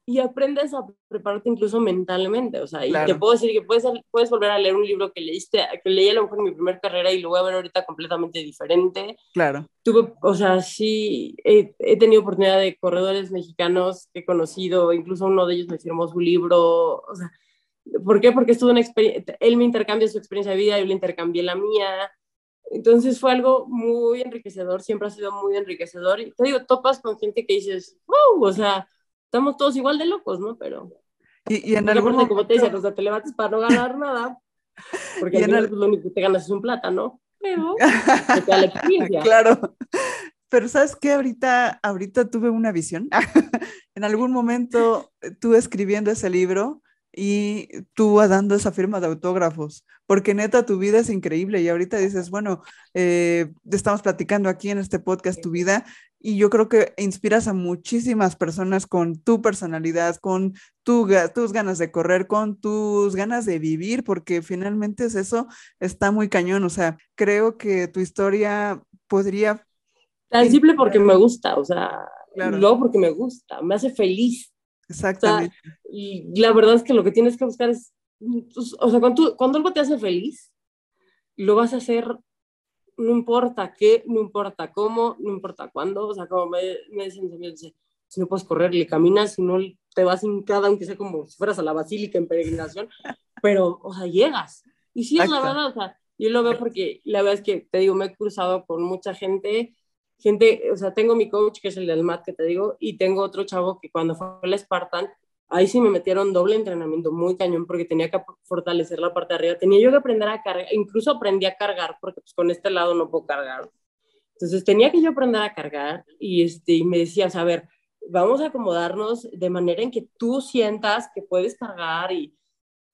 y aprendes a prepararte incluso mentalmente, o sea, y te puedo decir que puedes, puedes volver a leer un libro que leíste, que leí a lo mejor en mi primera carrera y lo voy a ver ahorita completamente diferente. Claro. Tuve, o sea, sí, he, he tenido oportunidad de corredores mexicanos que he conocido, incluso uno de ellos me firmó su libro, o sea, ¿por qué? Porque estuvo una experiencia, él me intercambió su experiencia de vida, yo le intercambié la mía, entonces fue algo muy enriquecedor, siempre ha sido muy enriquecedor, y te digo, topas con gente que dices, wow, o sea, estamos todos igual de locos, ¿no? Pero... Y, y en algún momento... como te decía, o sea, te levantas para no ganar nada, porque al final, pues, lo único que te ganas es un plátano, pero (laughs) te da la experiencia. Claro. Pero sabes qué, ahorita, ahorita tuve una visión. (laughs) en algún momento tú escribiendo ese libro, y tú dando esa firma de autógrafos, porque neta tu vida es increíble y ahorita dices, bueno, eh, estamos platicando aquí en este podcast tu vida y yo creo que inspiras a muchísimas personas con tu personalidad, con tu, tus ganas de correr, con tus ganas de vivir, porque finalmente es eso, está muy cañón, o sea, creo que tu historia podría... Tan simple porque me gusta, o sea, claro. porque me gusta, me hace feliz Exactamente. y la verdad es que lo que tienes que buscar es, pues, o sea, cuando, cuando algo te hace feliz, lo vas a hacer, no importa qué, no importa cómo, no importa cuándo, o sea, como me, me dicen, si no puedes correr, le caminas, si no te vas cada aunque sea como si fueras a la basílica en peregrinación, (laughs) pero, o sea, llegas. Y sí, es la verdad, o sea, yo lo veo porque la verdad es que, te digo, me he cruzado con mucha gente gente, o sea, tengo mi coach que es el del MAT que te digo, y tengo otro chavo que cuando fue el Spartan, ahí sí me metieron doble entrenamiento, muy cañón, porque tenía que fortalecer la parte de arriba. Tenía yo que aprender a cargar, incluso aprendí a cargar, porque pues con este lado no puedo cargar. Entonces tenía que yo aprender a cargar y, este, y me decías, a ver, vamos a acomodarnos de manera en que tú sientas que puedes cargar y,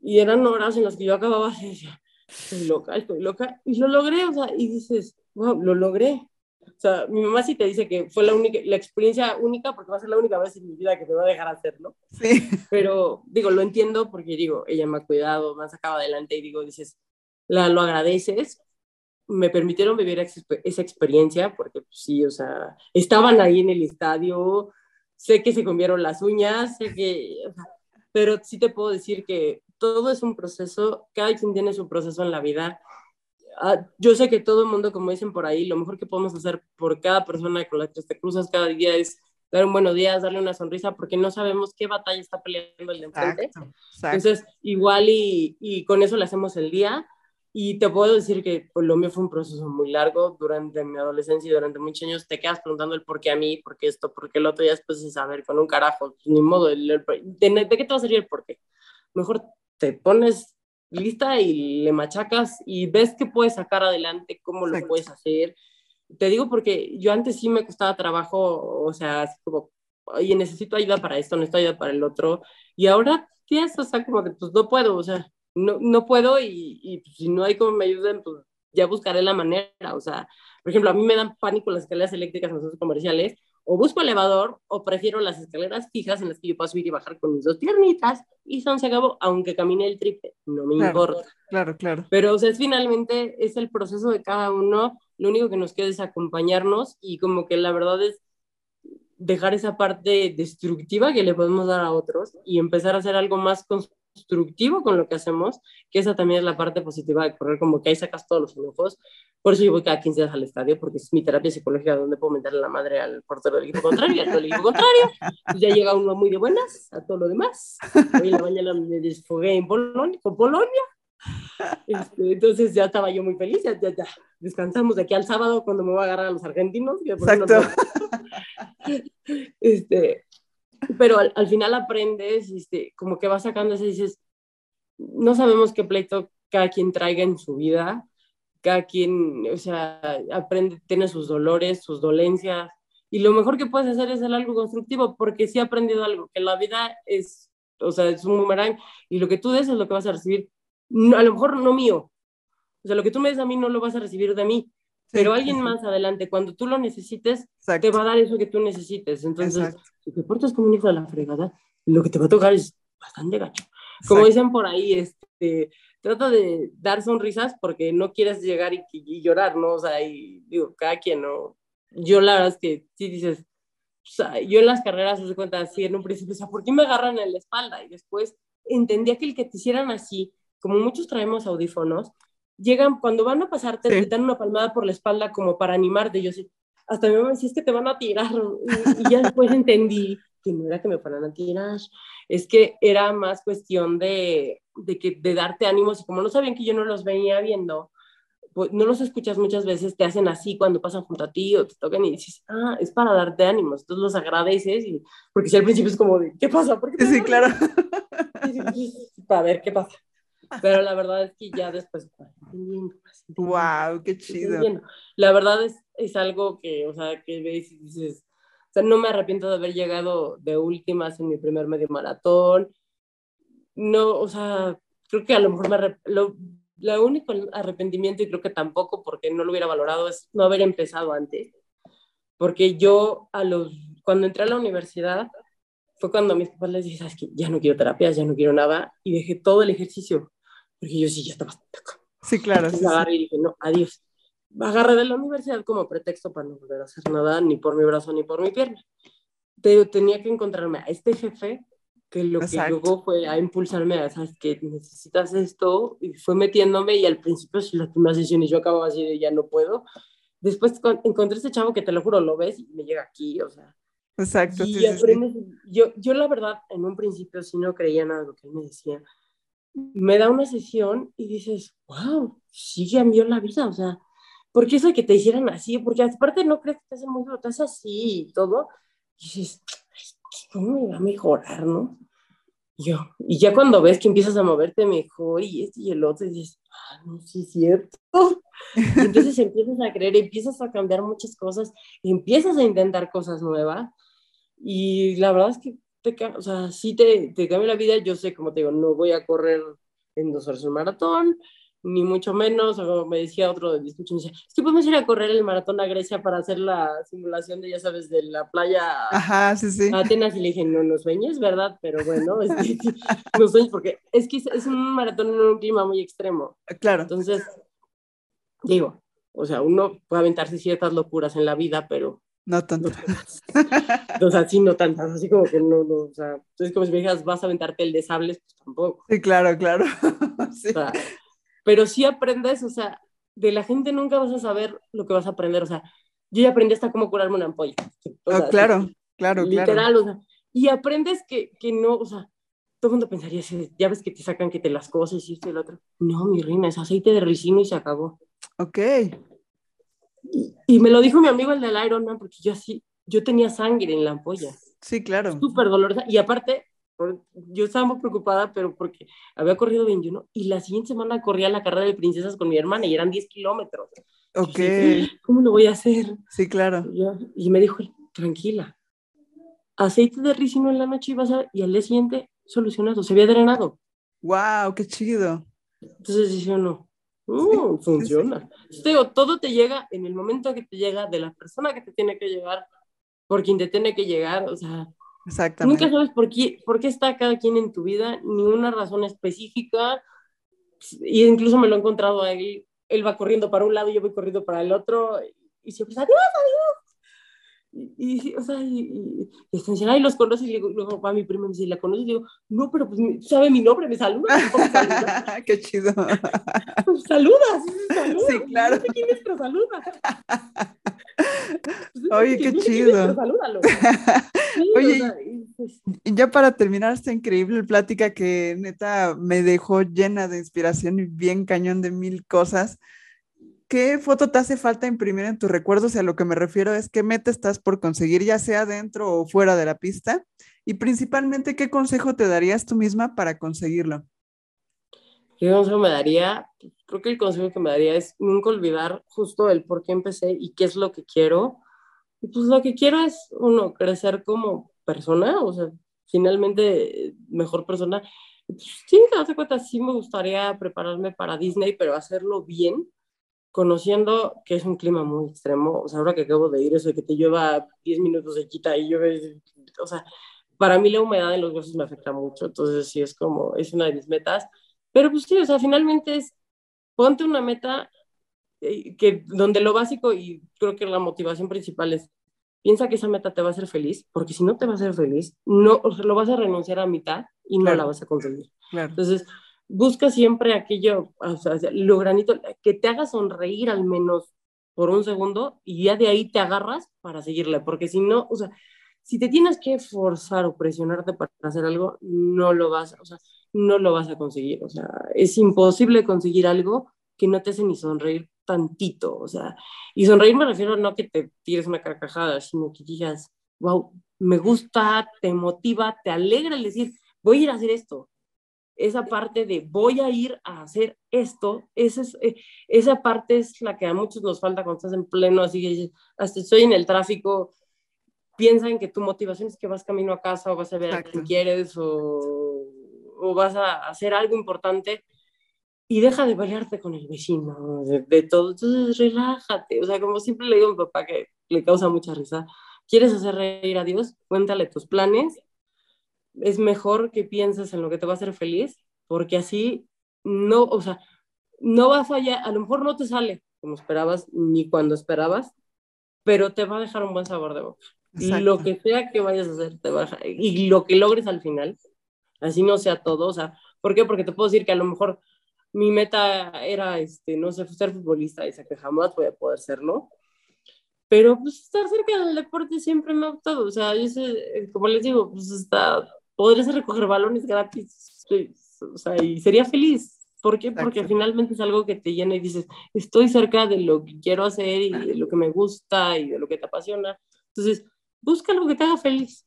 y eran horas en las que yo acababa así, decía, estoy loca, estoy loca, y lo logré, o sea, y dices, wow, lo logré. O sea, mi mamá sí te dice que fue la única, la experiencia única porque va a ser la única vez en mi vida que me va a dejar hacerlo. Sí. Pero digo, lo entiendo porque digo, ella me ha cuidado, me ha sacado adelante y digo, dices, la, lo agradeces. Me permitieron vivir esa experiencia porque pues, sí, o sea, estaban ahí en el estadio, sé que se comieron las uñas, sé que, pero sí te puedo decir que todo es un proceso, cada quien tiene su proceso en la vida Ah, yo sé que todo el mundo, como dicen por ahí, lo mejor que podemos hacer por cada persona con la que te cruzas cada día es dar un buenos días, darle una sonrisa, porque no sabemos qué batalla está peleando el de enfrente. Entonces, igual y, y, con eso le hacemos el día. Y te puedo decir que pues, lo mío fue un proceso muy largo durante mi adolescencia y durante muchos años. Te quedas preguntando el por qué a mí, por qué esto, por qué el otro, y después de saber con un carajo, pues, ni modo, de, de, qué te va a servir el por qué? Mejor te pones lista y le machacas y ves que puedes sacar adelante, cómo lo puedes hacer. Te digo porque yo antes sí me costaba trabajo, o sea, así como, oye, necesito ayuda para esto, necesito ayuda para el otro. Y ahora, ¿qué es? O sea, como que pues no puedo, o sea, no, no puedo y, y pues, si no hay como me ayuden, pues ya buscaré la manera. O sea, por ejemplo, a mí me dan pánico las escaleras eléctricas en los centros comerciales o busco elevador o prefiero las escaleras fijas en las que yo puedo subir y bajar con mis dos piernitas y son se acabó, aunque camine el triple, no me importa. Claro, claro. Pero o sea, es, finalmente es el proceso de cada uno, lo único que nos queda es acompañarnos y como que la verdad es dejar esa parte destructiva que le podemos dar a otros y empezar a hacer algo más constructivo con lo que hacemos, que esa también es la parte positiva de correr, como que ahí sacas todos los enojos. Por eso yo voy cada 15 días al estadio, porque es mi terapia psicológica donde puedo meterle la madre al portero del equipo contrario, al equipo contrario. Pues ya llega uno muy de buenas a todo lo demás. Hoy en la mañana me desfogué en Polonia, con Polonia. Este, entonces ya estaba yo muy feliz, ya, ya, descansamos de aquí al sábado cuando me voy a agarrar a los argentinos. Exacto. (laughs) este, pero al, al, final aprendes, este, como que vas sacando ese dices, no sabemos qué pleito cada quien traiga en su vida, cada quien, o sea, aprende, tiene sus dolores, sus dolencias, y lo mejor que puedes hacer es hacer algo constructivo, porque sí he aprendido algo, que la vida es, o sea, es un boomerang, y lo que tú des es lo que vas a recibir, a lo mejor no mío, o sea, lo que tú me des a mí no lo vas a recibir de mí, pero alguien más adelante, cuando tú lo necesites, te va a dar eso que tú necesites. Entonces, si te portas como un hijo de la fregada, lo que te va a tocar es bastante gacho. Como dicen por ahí, este, trata de dar sonrisas porque no quieres llegar y, llorar, ¿no? O sea, y digo, cada quien, ¿no? Yo la verdad es que sí dices, o sea, yo en las carreras, se cuenta así, en un principio, o sea, ¿por qué me agarran en la espalda? Y después entendía que el que te hicieran así, como muchos traemos audífonos, llegan, cuando van a pasarte, te dan una palmada por la espalda como para animarte. Yo sí, hasta mi mamá decía, es que te van a tirar. Y, ya después entendí que no era que me fueran a tirar, es que era más cuestión de, de, que, de darte ánimos. Y como no sabían que yo no los venía viendo, pues no los escuchas muchas veces, te hacen así cuando pasan junto a ti o te tocan y dices, ah, es para darte ánimos. Entonces los agradeces, y, porque si al principio es como de, ¿qué pasa? ¿Por qué sí, claro. Para ver qué pasa. Pero la verdad es que ya después, wow, qué chido. La verdad es, es algo que, o sea, que ves y dices, o sea, no me arrepiento de haber llegado de últimas en mi primer medio maratón. No, o sea, creo que a lo mejor me lo, lo único arrepentimiento, y creo que tampoco porque no lo hubiera valorado, es no haber empezado antes. Porque yo, a los, cuando entré a la universidad, fue cuando a mis papás les dije, ¿sabes qué? Ya no quiero terapias, ya no quiero nada, y dejé todo el ejercicio porque yo sí ya estaba Sí, claro. Sí, agarré y dije, no, adiós. Agarré de la universidad como pretexto para no volver a hacer nada, ni por mi brazo ni por mi pierna. Pero tenía que encontrarme a este jefe que lo que llegó fue a impulsarme a, sabes que necesitas esto, y fue metiéndome y al principio sí las primeras sesiones yo acababa así de ya no puedo. Después encontré este chavo que te lo juro, lo ves y me llega aquí, o sea. Exacto. Y aprendes, Yo, yo la verdad en un principio sí no creía nada de lo que él me decía, me da una sesión y dices, wow, sí cambió la vida, o sea, ¿por qué eso de que te hicieran así? Porque aparte no crees que te hacen muy te haces así y todo, y dices, ¿cómo me va a mejorar, no? Y yo, y ya cuando ves que empiezas a moverte mejor y este y el otro, y dices, ah, no, sí es cierto. (laughs) Y entonces empiezas a creer, empiezas a cambiar muchas cosas, empiezas a intentar cosas nuevas, y la verdad es que te, o sea, sí te, te cambia la vida. Yo sé, como te digo, no voy a correr en dos horas un maratón, ni mucho menos, o me decía otro de discusión, me decía, es que podemos ir a correr el maratón a Grecia para hacer la simulación de, ya sabes, de la playa Ajá, sí, sí. a Atenas, y le dije, no, no sueñes, ¿verdad? Pero bueno, es que, no sueñes, porque es que es un maratón en un clima muy extremo. Claro. Entonces, digo, o sea, uno puede aventarse ciertas locuras en la vida, pero no tanto. o sea, sí, no tantas, así como que no, no, o sea, entonces como si me dijeras, vas a aventarte el de sables, pues tampoco. Sí, claro, claro. (laughs) sí. pero sí aprendes, o sea, de la gente nunca vas a saber lo que vas a aprender, o sea, yo ya aprendí hasta cómo curarme una ampolla. Ah, claro, claro, literal, o sea, y aprendes que, que no, o sea, todo el mundo pensaría, ya ves que te sacan que te las cosas y esto y lo otro. No, mi reina, es aceite de ricino y se acabó. Ok. Y, me lo dijo mi amigo el del Ironman, porque yo así, yo tenía sangre en la ampolla. Sí, claro. Súper dolorosa. Y aparte, yo estaba muy preocupada, pero porque había corrido 21 y la siguiente semana corría la carrera de princesas con mi hermana y eran 10 kilómetros. Ok. ¿Cómo lo voy a hacer? Sí, claro. Y, me dijo, tranquila, aceite de ricino en la noche y, vas a, y al día siguiente solucionado, se había drenado. ¡Wow! ¡Qué chido! Entonces dice no, Uh, funciona. todo te llega en el momento que te llega de la persona que te tiene que llegar, por quien te tiene que llegar, o sea, Exactamente. nunca sabes por qué, por qué está cada quien en tu vida, ni una razón específica, y incluso me lo he encontrado ahí, él va corriendo para un lado y yo voy corriendo para el otro, y siempre, adiós, adiós, y, o sea, y, y, y ay, los conoces, y luego va mi primo me dice, ¿la conoces? Y digo, no, pero pues sabe mi nombre, me saluda. (laughs) (laughs) Qué chido. Pues, saludas, saluda. Sí, claro. (laughs) No sé quién es, pero saluda. Pues, Oye, qué chido. Oye, pues y ya para terminar esta increíble plática que neta me dejó llena de inspiración y bien cañón de mil cosas. ¿Qué foto te hace falta imprimir en tus recuerdos? Y a lo que me refiero es qué meta estás por conseguir, ya sea dentro o fuera de la pista, y principalmente, ¿qué consejo te darías tú misma para conseguirlo? ¿Qué consejo me daría? Creo que el consejo que me daría es nunca olvidar justo el por qué empecé y qué es lo que quiero. Y pues lo que quiero es, uno, crecer como persona, o sea, finalmente mejor persona. Pues, sí, te das cuenta, sí me gustaría prepararme para Disney, pero hacerlo bien, conociendo que es un clima muy extremo. O sea, ahora que acabo de ir, eso de que te lleva 10 minutos de quita y llueve, o sea, para mí la humedad en los huesos me afecta mucho, entonces sí es como, es una de mis metas. Pero pues sí, o sea, finalmente es, ponte una meta eh, que donde lo básico y creo que la motivación principal es piensa que esa meta te va a hacer feliz, porque si no te va a hacer feliz, no, o sea, lo vas a renunciar a mitad y no la vas a conseguir. Entonces, busca siempre aquello, o sea, lo granito, que te haga sonreír al menos por un segundo y ya de ahí te agarras para seguirle, porque si no, o sea, si te tienes que forzar o presionarte para hacer algo, no lo vas, o sea, no lo vas a conseguir, o sea, es imposible conseguir algo que no te hace ni sonreír tantito, o sea, y sonreír me refiero no que te tires una carcajada, sino que digas, wow, me gusta, te motiva, te alegra el decir, voy a ir a hacer esto. Esa parte de voy a ir a hacer esto, esa, es, eh, esa parte es la que a muchos nos falta cuando estás en pleno, así que hasta estoy en el tráfico, piensa en que tu motivación es que vas camino a casa o vas a ver a quien quieres o, o vas a hacer algo importante y deja de pelearte con el vecino, de, todo. Entonces, relájate. O sea, como siempre le digo a mi papá que le causa mucha risa, ¿quieres hacer reír a Dios? Cuéntale tus planes. Es mejor que pienses en lo que te va a hacer feliz, porque así no, o sea, no va a fallar, a lo mejor no te sale como esperabas ni cuando esperabas, pero te va a dejar un buen sabor de boca. Y lo que sea que vayas a hacer, te va a y lo que logres al final, así no sea todo, o sea, ¿por qué? Porque te puedo decir que a lo mejor mi meta era, este, no sé, ser futbolista y sé que jamás voy a poder serlo. Pero pues estar cerca del deporte siempre me ha gustado. O sea, yo sé, como les digo, pues está, podría ser recoger balones gratis. O sea, y sería feliz. ¿Por qué? Porque finalmente es algo que te llena y dices, estoy cerca de lo que quiero hacer y de lo que me gusta y de lo que te apasiona. Entonces, busca algo que te haga feliz.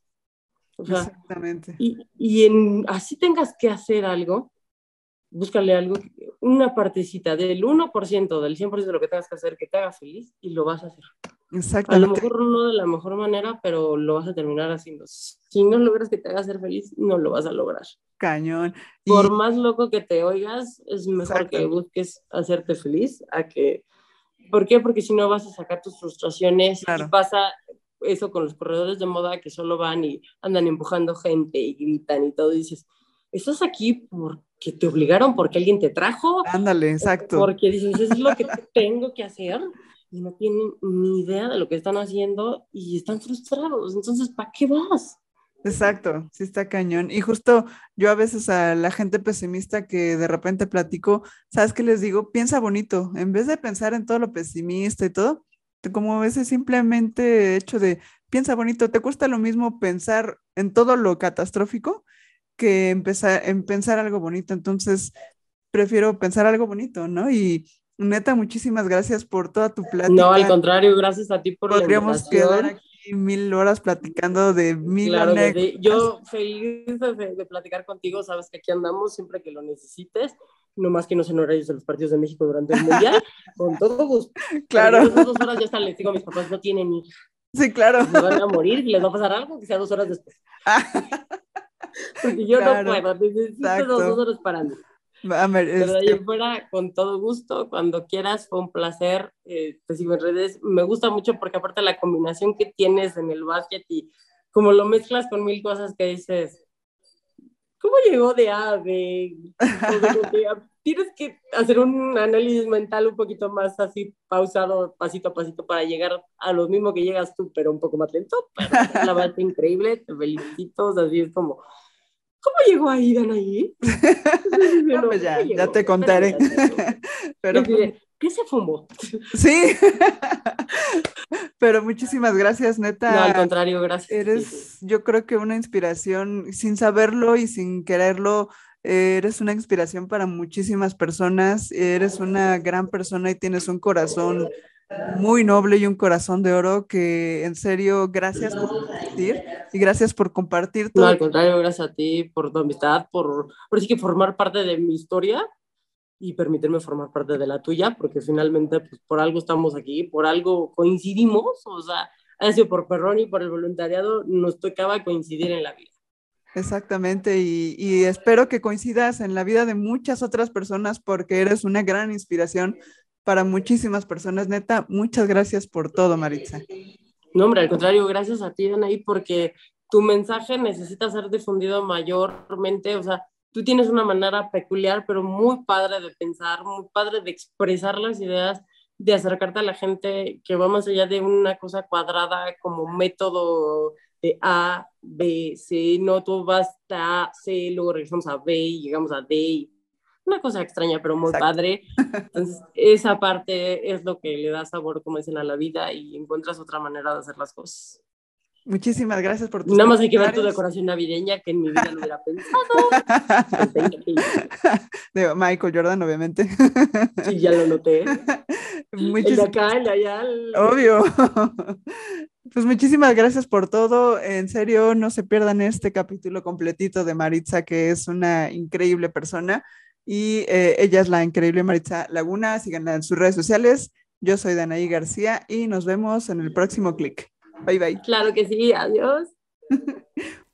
O sea, Exactamente. Y, y en, así tengas que hacer algo, búscale algo, una partecita del 1%, del 100% de lo que tengas que hacer que te haga feliz y lo vas a hacer. A lo mejor no de la mejor manera, pero lo vas a terminar haciendo. Si no logras que te haga ser feliz, no lo vas a lograr. Cañón. Por más loco que te oigas, es mejor que busques hacerte feliz a que... ¿Por qué? Porque si no vas a sacar tus frustraciones y pasa eso con los corredores de moda que solo van y andan empujando gente y gritan y todo y dices, estás aquí porque te obligaron, porque alguien te trajo. Ándale, exacto. Porque dices, es lo que tengo que hacer (laughs) y no tienen ni idea de lo que están haciendo y están frustrados. Entonces, ¿para qué vas? Exacto, sí está cañón. Y justo yo a veces a la gente pesimista que de repente platico, ¿sabes qué les digo? Piensa bonito. En vez de pensar en todo lo pesimista y todo, como ese simplemente hecho de piensa bonito, ¿te cuesta lo mismo pensar en todo lo catastrófico que empezar, en pensar algo bonito. Entonces, prefiero pensar algo bonito, ¿no? Y neta, muchísimas gracias por toda tu plática. No, al contrario, gracias a ti por Podríamos la quedar aquí mil horas platicando de mil Claro, yo feliz de, platicar contigo, sabes que aquí andamos siempre que lo necesites, no más que no sean horarios de los partidos de México durante el Mundial, (laughs) con todo gusto. Claro. dos horas ya están, les digo mis papás, no tienen ni Sí, claro. Se van a morir y les va a pasar algo que sea dos horas después. (laughs) Porque yo no puedo, necesito dos horas para mí. Pero de ahí este fuera, con todo gusto, cuando quieras, fue un placer. Eh, te sigo en redes. Me gusta mucho porque, aparte, la combinación que tienes en el básquet y como lo mezclas con mil cosas que dices, ¿cómo llegó de A, de, tienes que hacer un análisis mental un poquito más así pausado, pasito a pasito, para llegar a lo mismo que llegas tú, pero un poco más lento. Pero la verdad increíble, te felicito, así es como ¿Cómo llegó ahí, ahí? (laughs) no, pues ya, ya te contaré. (laughs) Pero, ¿Qué se fumó? Sí, (laughs) pero muchísimas gracias, neta. No, al contrario, gracias. Eres, yo creo que una inspiración, sin saberlo y sin quererlo, eres una inspiración para muchísimas personas, eres una gran persona y tienes un corazón muy noble y un corazón de oro que en serio, gracias por compartir y gracias por compartir todo. No, al contrario, gracias a ti por tu amistad, por, por sí que formar parte de mi historia y permitirme formar parte de la tuya, porque finalmente pues, por algo estamos aquí, por algo coincidimos, o sea, ha sido por Perrón y por el voluntariado, nos tocaba coincidir en la vida. Exactamente, y, y, espero que coincidas en la vida de muchas otras personas porque eres una gran inspiración para muchísimas personas. Neta, muchas gracias por todo, Maritza. No, hombre, al contrario, gracias a ti, Anaí, porque tu mensaje necesita ser difundido mayormente, o sea, tú tienes una manera peculiar, pero muy padre de pensar, muy padre de expresar las ideas, de acercarte a la gente que va más allá de una cosa cuadrada como método de A, B, C, no, tú vas a C, luego regresamos a B y llegamos a D una cosa extraña, pero muy padre. Entonces, (laughs) esa parte es lo que le da sabor, como dicen, a la vida y encuentras otra manera de hacer las cosas. Muchísimas gracias por tu Nada más hay que ver tu decoración navideña, que en mi vida lo hubiera (laughs) pensado. (laughs) de Michael Jordan, obviamente. Sí, ya lo noté. Muchísimas... El de acá, el de allá. Obvio. Pues muchísimas gracias por todo. En serio, no se pierdan este capítulo completito de Maritza, que es una increíble persona. Y eh, ella es la increíble Maritza Laguna. Síganla en sus redes sociales. Yo soy Danaí García y nos vemos en el próximo clic. Bye bye. Claro que sí. Adiós. (laughs)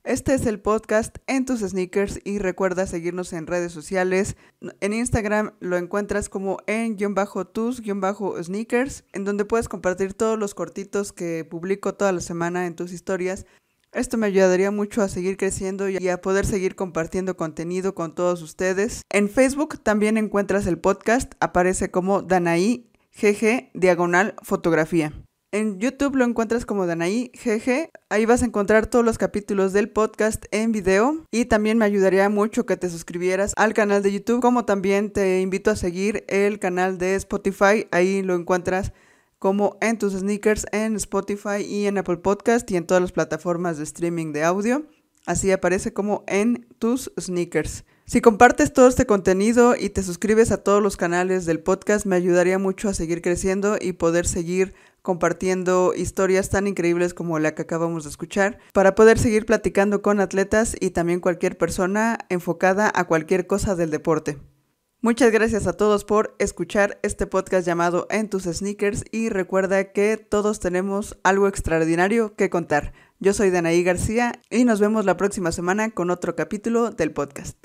Este es el podcast en tus sneakers y recuerda seguirnos en redes sociales. En Instagram lo encuentras como en guion bajo tus guion bajo sneakers, en donde puedes compartir todos los cortitos que publico toda la semana en tus historias. Esto me ayudaría mucho a seguir creciendo y a poder seguir compartiendo contenido con todos ustedes. En Facebook también encuentras el podcast, aparece como Danaí GG diagonal fotografía. En YouTube lo encuentras como Danaí GG. Ahí vas a encontrar todos los capítulos del podcast en video. Y también me ayudaría mucho que te suscribieras al canal de YouTube. Como también te invito a seguir el canal de Spotify. Ahí lo encuentras como en tus sneakers en Spotify y en Apple Podcast y en todas las plataformas de streaming de audio. Así aparece como en tus sneakers. Si compartes todo este contenido y te suscribes a todos los canales del podcast, me ayudaría mucho a seguir creciendo y poder seguir compartiendo historias tan increíbles como la que acabamos de escuchar, para poder seguir platicando con atletas y también cualquier persona enfocada a cualquier cosa del deporte. Muchas gracias a todos por escuchar este podcast llamado En tus sneakers y recuerda que todos tenemos algo extraordinario que contar. Yo soy Danaí García y nos vemos la próxima semana con otro capítulo del podcast.